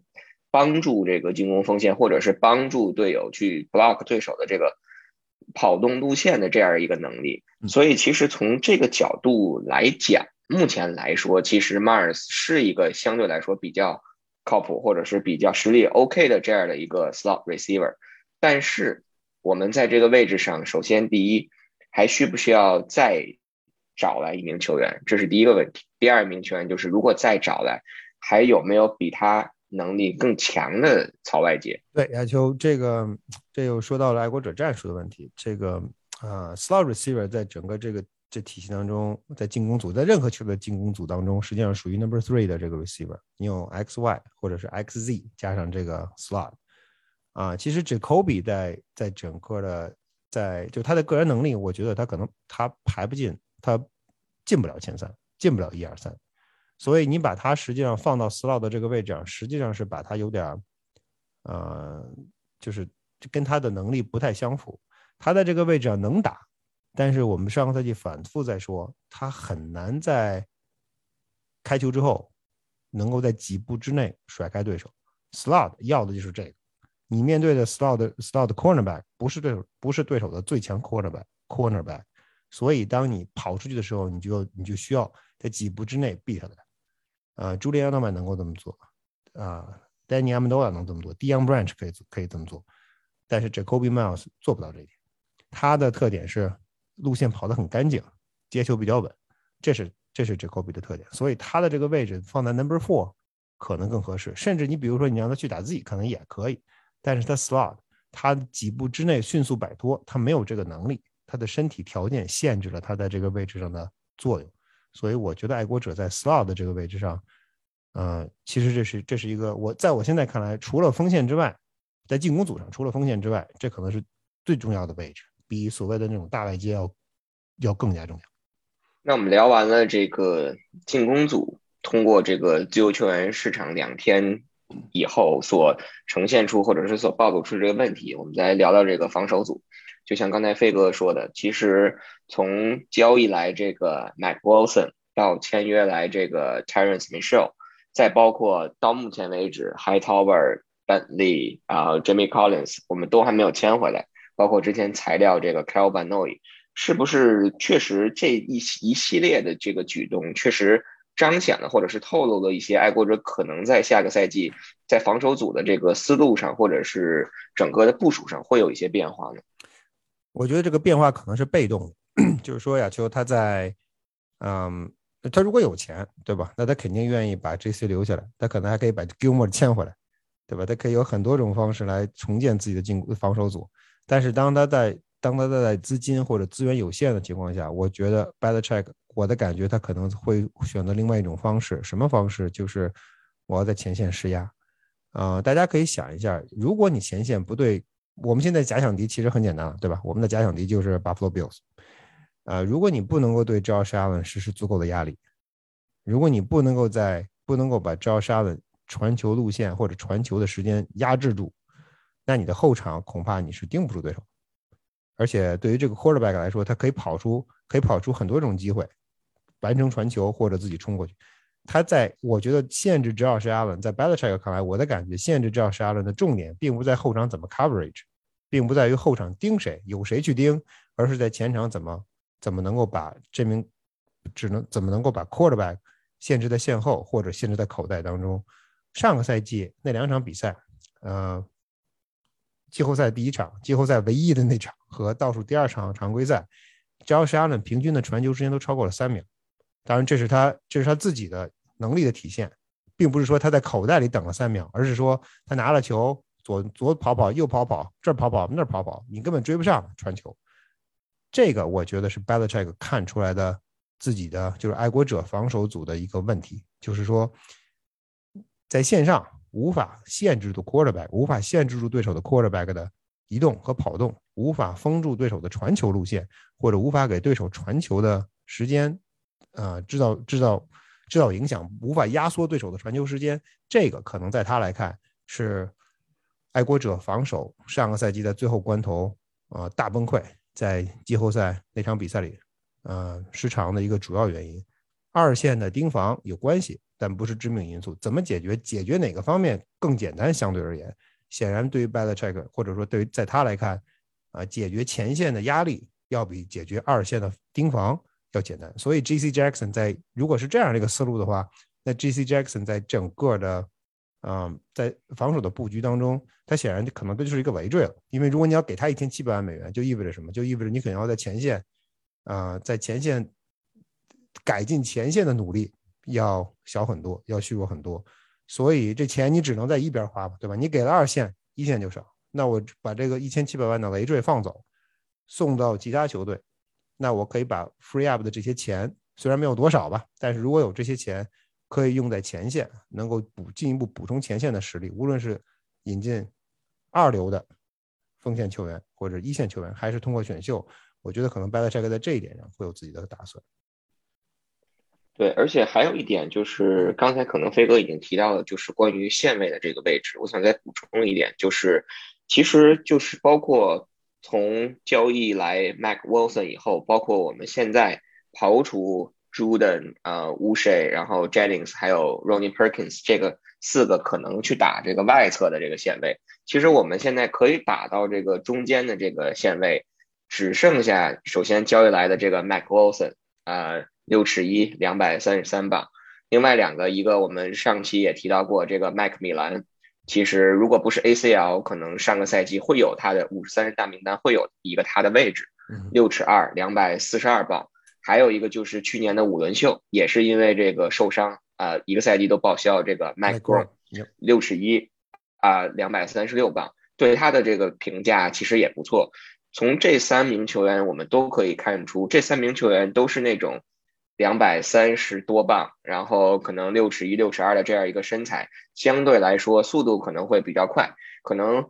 A: 帮助这个进攻锋线，或者是帮助队友去 block 对手的这个跑动路线的这样一个能力，所以其实从这个角度来讲，目前来说，其实 Mars 是一个相对来说比较靠谱，或者是比较实力 OK 的这样的一个 slot receiver。但是我们在这个位置上，首先第一，还需不需要再找来一名球员？这是第一个问题。第二名球员就是如果再找来。还有没有比他能力更强的曹外界？
B: 对，亚秋，这个这又说到了爱国者战术的问题。这个啊，slot receiver 在整个这个这体系当中，在进攻组，在任何球队的进攻组当中，实际上属于 number three 的这个 receiver。你有 X Y 或者是 X Z 加上这个 slot 啊，其实 Jacoby 在在整个的在就他的个人能力，我觉得他可能他排不进，他进不了前三，进不了一二三。所以你把它实际上放到 slot 的这个位置上，实际上是把它有点，呃，就是跟他的能力不太相符。他在这个位置上能打，但是我们上个赛季反复在说，他很难在开球之后能够在几步之内甩开对手。slot 要的就是这个，你面对的 slot slot cornerback 不是对手，不是对手的最强 cornerback cornerback。所以当你跑出去的时候，你就你就需要在几步之内避他。啊，朱利安诺曼能够这么做，啊，Danny Amado 能这么做，Dion Branch 可以可以这么做，但是 Jacoby Miles 做不到这一点。他的特点是路线跑得很干净，接球比较稳，这是这是 Jacoby 的特点。所以他的这个位置放在 Number Four 可能更合适。甚至你比如说你让他去打 Z 可能也可以，但是他 Slot 他几步之内迅速摆脱，他没有这个能力，他的身体条件限制了他在这个位置上的作用。所以我觉得爱国者在 slot 的这个位置上，呃，其实这是这是一个我在我现在看来，除了锋线之外，在进攻组上除了锋线之外，这可能是最重要的位置，比所谓的那种大外接要要更加重要。
A: 那我们聊完了这个进攻组，通过这个自由球员市场两天以后所呈现出或者是所暴露出这个问题，我们再聊聊这个防守组。就像刚才飞哥说的，其实从交易来这个 Mac Wilson 到签约来这个 Terence Mitchell，再包括到目前为止 Hightower、Bentley 啊 Jimmy Collins，我们都还没有签回来。包括之前裁掉这个 Cal b a n o y 是不是确实这一一系列的这个举动，确实彰显了或者是透露了一些爱国者可能在下个赛季在防守组的这个思路上，或者是整个的部署上会有一些变化呢？
B: 我觉得这个变化可能是被动的，[clears throat] 就是说亚秋他在，嗯，他如果有钱，对吧？那他肯定愿意把 J.C. 留下来，他可能还可以把 Gilmore 签回来，对吧？他可以有很多种方式来重建自己的进攻防守组。但是当他在当他在资金或者资源有限的情况下，我觉得 Bad Check，我的感觉他可能会选择另外一种方式。什么方式？就是我要在前线施压。啊，大家可以想一下，如果你前线不对。我们现在假想敌其实很简单了，对吧？我们的假想敌就是 Buffalo Bills。啊，如果你不能够对 Josh Allen 实施足够的压力，如果你不能够在不能够把 Josh Allen 传球路线或者传球的时间压制住，那你的后场恐怕你是盯不住对手。而且对于这个 Quarterback 来说，他可以跑出可以跑出很多种机会，完成传球或者自己冲过去。他在我觉得限制 Josh Allen，在 Belichick 看来，我的感觉限制 Josh Allen 的重点并不在后场怎么 coverage，并不在于后场盯谁，有谁去盯，而是在前场怎么怎么能够把这名只能怎么能够把 quarterback 限制在线后或者限制在口袋当中。上个赛季那两场比赛，呃，季后赛第一场，季后赛唯一的那场和倒数第二场常规赛 Josh Allen 平均的传球时间都超过了三秒。当然，这是他这是他自己的能力的体现，并不是说他在口袋里等了三秒，而是说他拿了球左左跑跑右跑跑这儿跑跑那跑跑，你根本追不上传球。这个我觉得是 Belichick 看出来的自己的就是爱国者防守组的一个问题，就是说在线上无法限制住 quarterback，无法限制住对手的 quarterback 的移动和跑动，无法封住对手的传球路线，或者无法给对手传球的时间，呃，制造制造制造影响，无法压缩对手的传球时间。这个可能在他来看是爱国者防守上个赛季在最后关头啊大崩溃。在季后赛那场比赛里，呃，失常的一个主要原因，二线的盯防有关系，但不是致命因素。怎么解决？解决哪个方面更简单？相对而言，显然对于 b a l a c h e c k 或者说对于在他来看，啊，解决前线的压力要比解决二线的盯防要简单。所以 G.C. Jackson 在如果是这样的一个思路的话，那 G.C. Jackson 在整个的。嗯，在防守的布局当中，他显然可能这就是一个累赘了。因为如果你要给他一千七百万美元，就意味着什么？就意味着你可能要在前线，啊，在前线改进前线的努力要小很多，要虚弱很多。所以这钱你只能在一边花吧，对吧？你给了二线，一线就少。那我把这个一千七百万的累赘放走，送到其他球队，那我可以把 free up 的这些钱，虽然没有多少吧，但是如果有这些钱。可以用在前线，能够补进一步补充前线的实力。无论是引进二流的锋线球员或者一线球员，还是通过选秀，我觉得可能 b 勒 l 克在这一点上会有自己的打算。
A: 对，而且还有一点就是，刚才可能飞哥已经提到了，就是关于线位的这个位置，我想再补充一点，就是其实就是包括从交易来 Mac Wilson 以后，包括我们现在刨除。Juden 呃 w u s h e 然后 Jennings 还有 Ronnie Perkins 这个四个可能去打这个外侧的这个线位，其实我们现在可以打到这个中间的这个线位，只剩下首先交易来的这个 Mac Wilson 啊六尺一两百三十三磅，另外两个一个我们上期也提到过这个 Mac 米兰，其实如果不是 ACL，可能上个赛季会有他的五十三人大名单会有一个他的位置，六尺二两百四十二磅。还有一个就是去年的五轮秀，也是因为这个受伤啊，一个赛季都报销。这个 Mike Brown 六尺一啊，两百三十六磅，对他的这个评价其实也不错。从这三名球员，我们都可以看出，这三名球员都是那种两百三十多磅，然后可能六尺一、六尺二的这样一个身材，相对来说速度可能会比较快。可能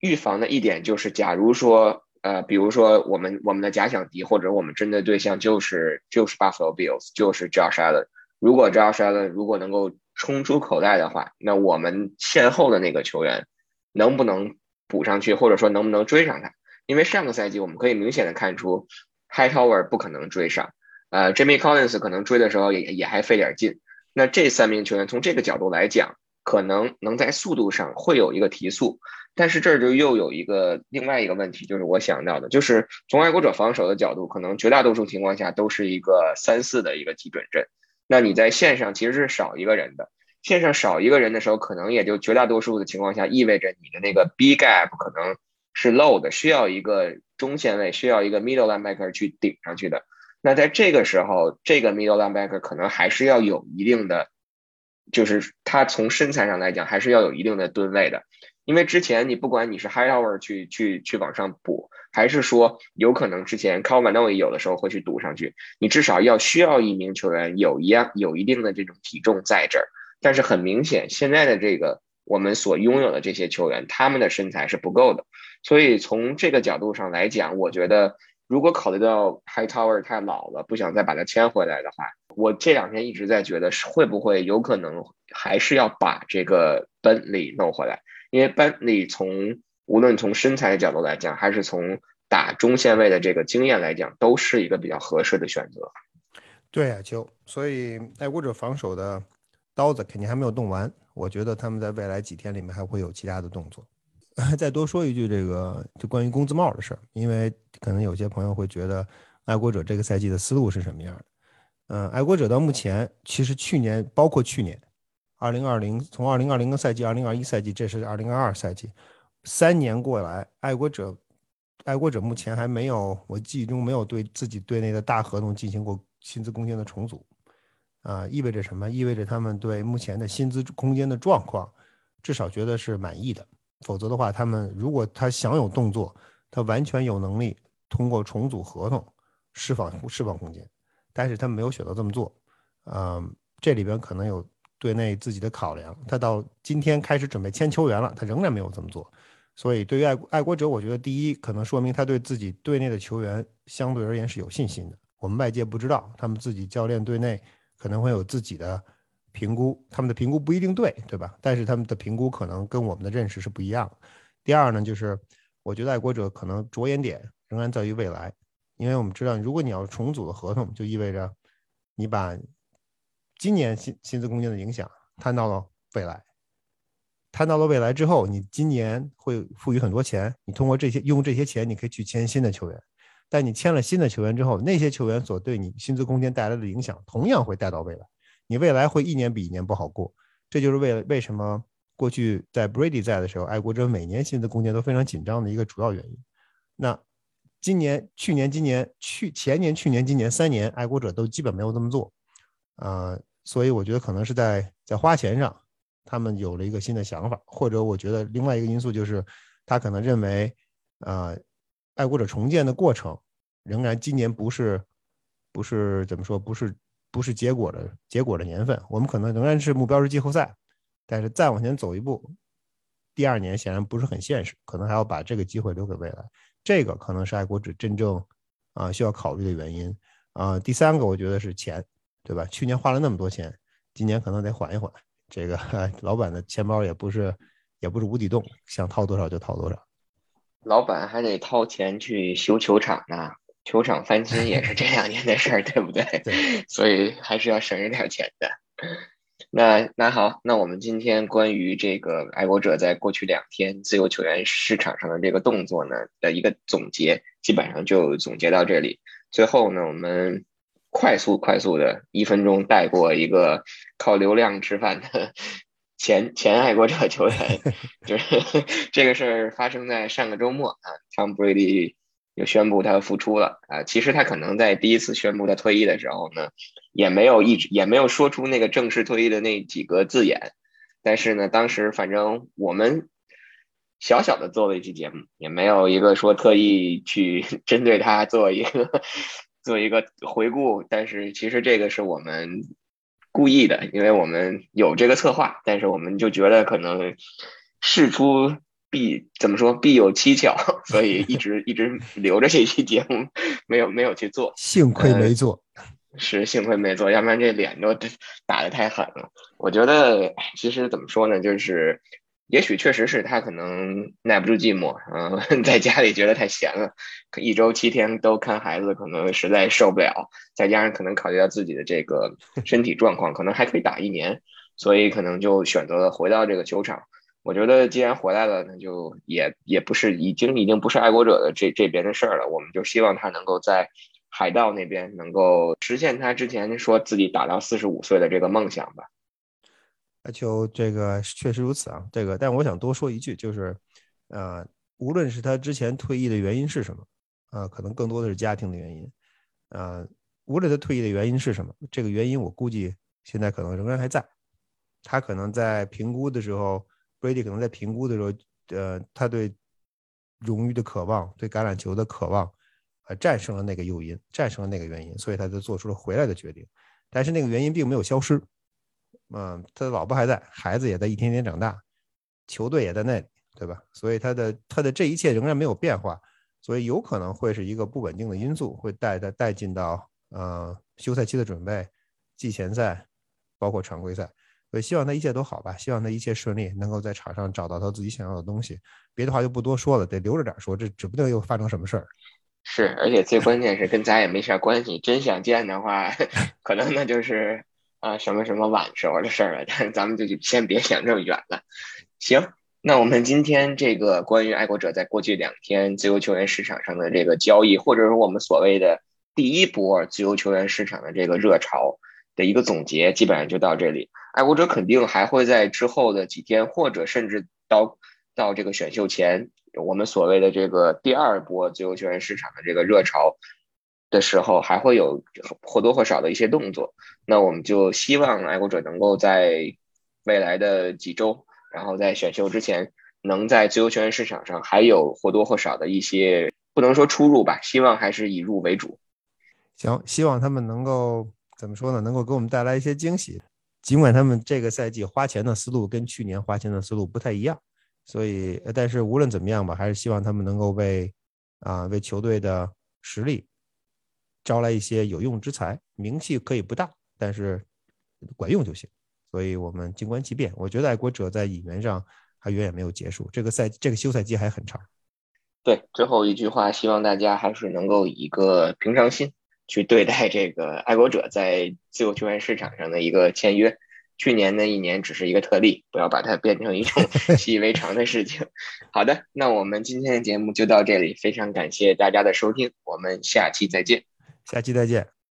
A: 预防的一点就是，假如说。呃，比如说我们我们的假想敌或者我们针对对象就是就是 Buffalo Bills，就是 Josh Allen。如果 Josh Allen 如果能够冲出口袋的话，那我们线后的那个球员能不能补上去，或者说能不能追上他？因为上个赛季我们可以明显的看出，Hightower 不可能追上，呃，Jimmy Collins 可能追的时候也也还费点劲。那这三名球员从这个角度来讲，可能能在速度上会有一个提速。但是这儿就又有一个另外一个问题，就是我想到的，就是从爱国者防守的角度，可能绝大多数情况下都是一个三四的一个基准阵。那你在线上其实是少一个人的，线上少一个人的时候，可能也就绝大多数的情况下意味着你的那个 B gap 可能是 low 的，需要一个中线位，需要一个 middle linebacker 去顶上去的。那在这个时候，这个 middle linebacker 可能还是要有一定的，就是他从身材上来讲，还是要有一定的吨位的。因为之前你不管你是 Hightower 去去去往上补，还是说有可能之前 c a l v i n o 有的时候会去堵上去，你至少要需要一名球员有一样有一定的这种体重在这儿。但是很明显，现在的这个我们所拥有的这些球员，他们的身材是不够的。所以从这个角度上来讲，我觉得如果考虑到 Hightower 太老了，不想再把他签回来的话，我这两天一直在觉得是会不会有可能还是要把这个 Bentley 弄回来。因为班里从无论从身材的角度来讲，还是从打中线位的这个经验来讲，都是一个比较合适的选择。
B: 对啊，就所以爱国者防守的刀子肯定还没有动完，我觉得他们在未来几天里面还会有其他的动作。[laughs] 再多说一句，这个就关于工资帽的事儿，因为可能有些朋友会觉得爱国者这个赛季的思路是什么样的？嗯，爱国者到目前其实去年包括去年。二零二零从二零二零个赛季，二零二一赛季，这是二零二二赛季，三年过来，爱国者爱国者目前还没有，我记忆中没有对自己队内的大合同进行过薪资空间的重组，啊，意味着什么？意味着他们对目前的薪资空间的状况，至少觉得是满意的。否则的话，他们如果他想有动作，他完全有能力通过重组合同释放释放空间，但是他没有选择这么做，嗯，这里边可能有队内自己的考量。他到今天开始准备签球员了，他仍然没有这么做。所以，对于爱爱国者，我觉得第一可能说明他对自己队内的球员相对而言是有信心的。我们外界不知道，他们自己教练队内可能会有自己的评估，他们的评估不一定对，对吧？但是他们的评估可能跟我们的认识是不一样。第二呢，就是我觉得爱国者可能着眼点仍然在于未来，因为我们知道，如果你要重组的合同，就意味着你把今年薪薪资空间的影响摊到了未来。摊到了未来之后，你今年会赋予很多钱，你通过这些用这些钱，你可以去签新的球员。但你签了新的球员之后，那些球员所对你薪资空间带来的影响，同样会带到未来。你未来会一年比一年不好过。这就是为了为什么过去在 Brady 在的时候，爱国者每年薪资空间都非常紧张的一个主要原因。那今年、去年、今年、去前年、去年、今年三年，爱国者都基本没有这么做。啊，所以我觉得可能是在在花钱上。他们有了一个新的想法，或者我觉得另外一个因素就是，他可能认为，呃，爱国者重建的过程仍然今年不是，不是怎么说，不是不是结果的结果的年份，我们可能仍然是目标是季后赛，但是再往前走一步，第二年显然不是很现实，可能还要把这个机会留给未来，这个可能是爱国者真正啊需要考虑的原因啊。第三个我觉得是钱，对吧？去年花了那么多钱，今年可能得缓一缓。这个 [laughs] 老板的钱包也不是，也不是无底洞，想掏多少就掏多少。
A: 老板还得掏钱去修球场呢，球场翻新也是这两年的事儿，对不对？[laughs]
B: 对，
A: 所以还是要省着点钱的。那那好，那我们今天关于这个爱国者在过去两天自由球员市场上的这个动作呢的一个总结，基本上就总结到这里。最后呢，我们。快速快速的一分钟带过一个靠流量吃饭的前前爱国者球员，[laughs] 就是 [laughs] 这个事儿发生在上个周末啊，Tom Brady 又宣布他复出了啊。其实他可能在第一次宣布他退役的时候呢，也没有一直也没有说出那个正式退役的那几个字眼，但是呢，当时反正我们小小的做了一期节目，也没有一个说特意去 [laughs] 针对他做一个。[laughs] 做一个回顾，但是其实这个是我们故意的，因为我们有这个策划，但是我们就觉得可能事出必怎么说必有蹊跷，所以一直一直留着这期节目，没有没有去做，
B: 幸亏没做，[laughs]
A: 是幸亏没做，要不然这脸都打的太狠了。我觉得其实怎么说呢，就是。也许确实是他可能耐不住寂寞，嗯，[laughs] 在家里觉得太闲了，一周七天都看孩子，可能实在受不了。再加上可能考虑到自己的这个身体状况，可能还可以打一年，所以可能就选择了回到这个球场。我觉得既然回来了，那就也也不是已经已经不是爱国者的这这边的事儿了。我们就希望他能够在海盗那边能够实现他之前说自己打到四十五岁的这个梦想吧。
B: 阿秋，这个确实如此啊。这个，但我想多说一句，就是，呃，无论是他之前退役的原因是什么，啊，可能更多的是家庭的原因，啊，无论他退役的原因是什么，这个原因我估计现在可能仍然还在。他可能在评估的时候，Brady 可能在评估的时候，呃，他对荣誉的渴望，对橄榄球的渴望，呃，战胜了那个诱因，战胜了那个原因，所以他就做出了回来的决定。但是那个原因并没有消失。嗯，他的老婆还在，孩子也在一天天长大，球队也在那里，对吧？所以他的他的这一切仍然没有变化，所以有可能会是一个不稳定的因素，会带他带进到呃休赛期的准备、季前赛，包括常规赛。所以希望他一切都好吧，希望他一切顺利，能够在场上找到他自己想要的东西。别的话就不多说了，得留着点说，这指不定又发生什么事儿。
A: 是，而且最关键是跟咱也没啥关系，真想见的话，[laughs] 可能那就是。啊，什么什么晚时候的事儿了，但是咱们就先别想这么远了。行，那我们今天这个关于爱国者在过去两天自由球员市场上的这个交易，或者说我们所谓的第一波自由球员市场的这个热潮的一个总结，基本上就到这里。爱国者肯定还会在之后的几天，或者甚至到到这个选秀前我们所谓的这个第二波自由球员市场的这个热潮的时候，还会有或多或少的一些动作。那我们就希望爱国者能够在未来的几周，然后在选秀之前，能在自由球员市场上还有或多或少的一些，不能说出入吧，希望还是以入为主。
B: 行，希望他们能够怎么说呢？能够给我们带来一些惊喜。尽管他们这个赛季花钱的思路跟去年花钱的思路不太一样，所以，但是无论怎么样吧，还是希望他们能够为啊为球队的实力招来一些有用之才。名气可以不大，但是管用就行。所以我们静观其变。我觉得爱国者在引援上还远远没有结束，这个赛这个休赛期还很长。
A: 对，最后一句话，希望大家还是能够以一个平常心。去对待这个爱国者在自由球员市场上的一个签约，去年那一年只是一个特例，不要把它变成一种 [laughs] 习以为常的事情。好的，那我们今天的节目就到这里，非常感谢大家的收听，我们下期再见。
B: 下期再见。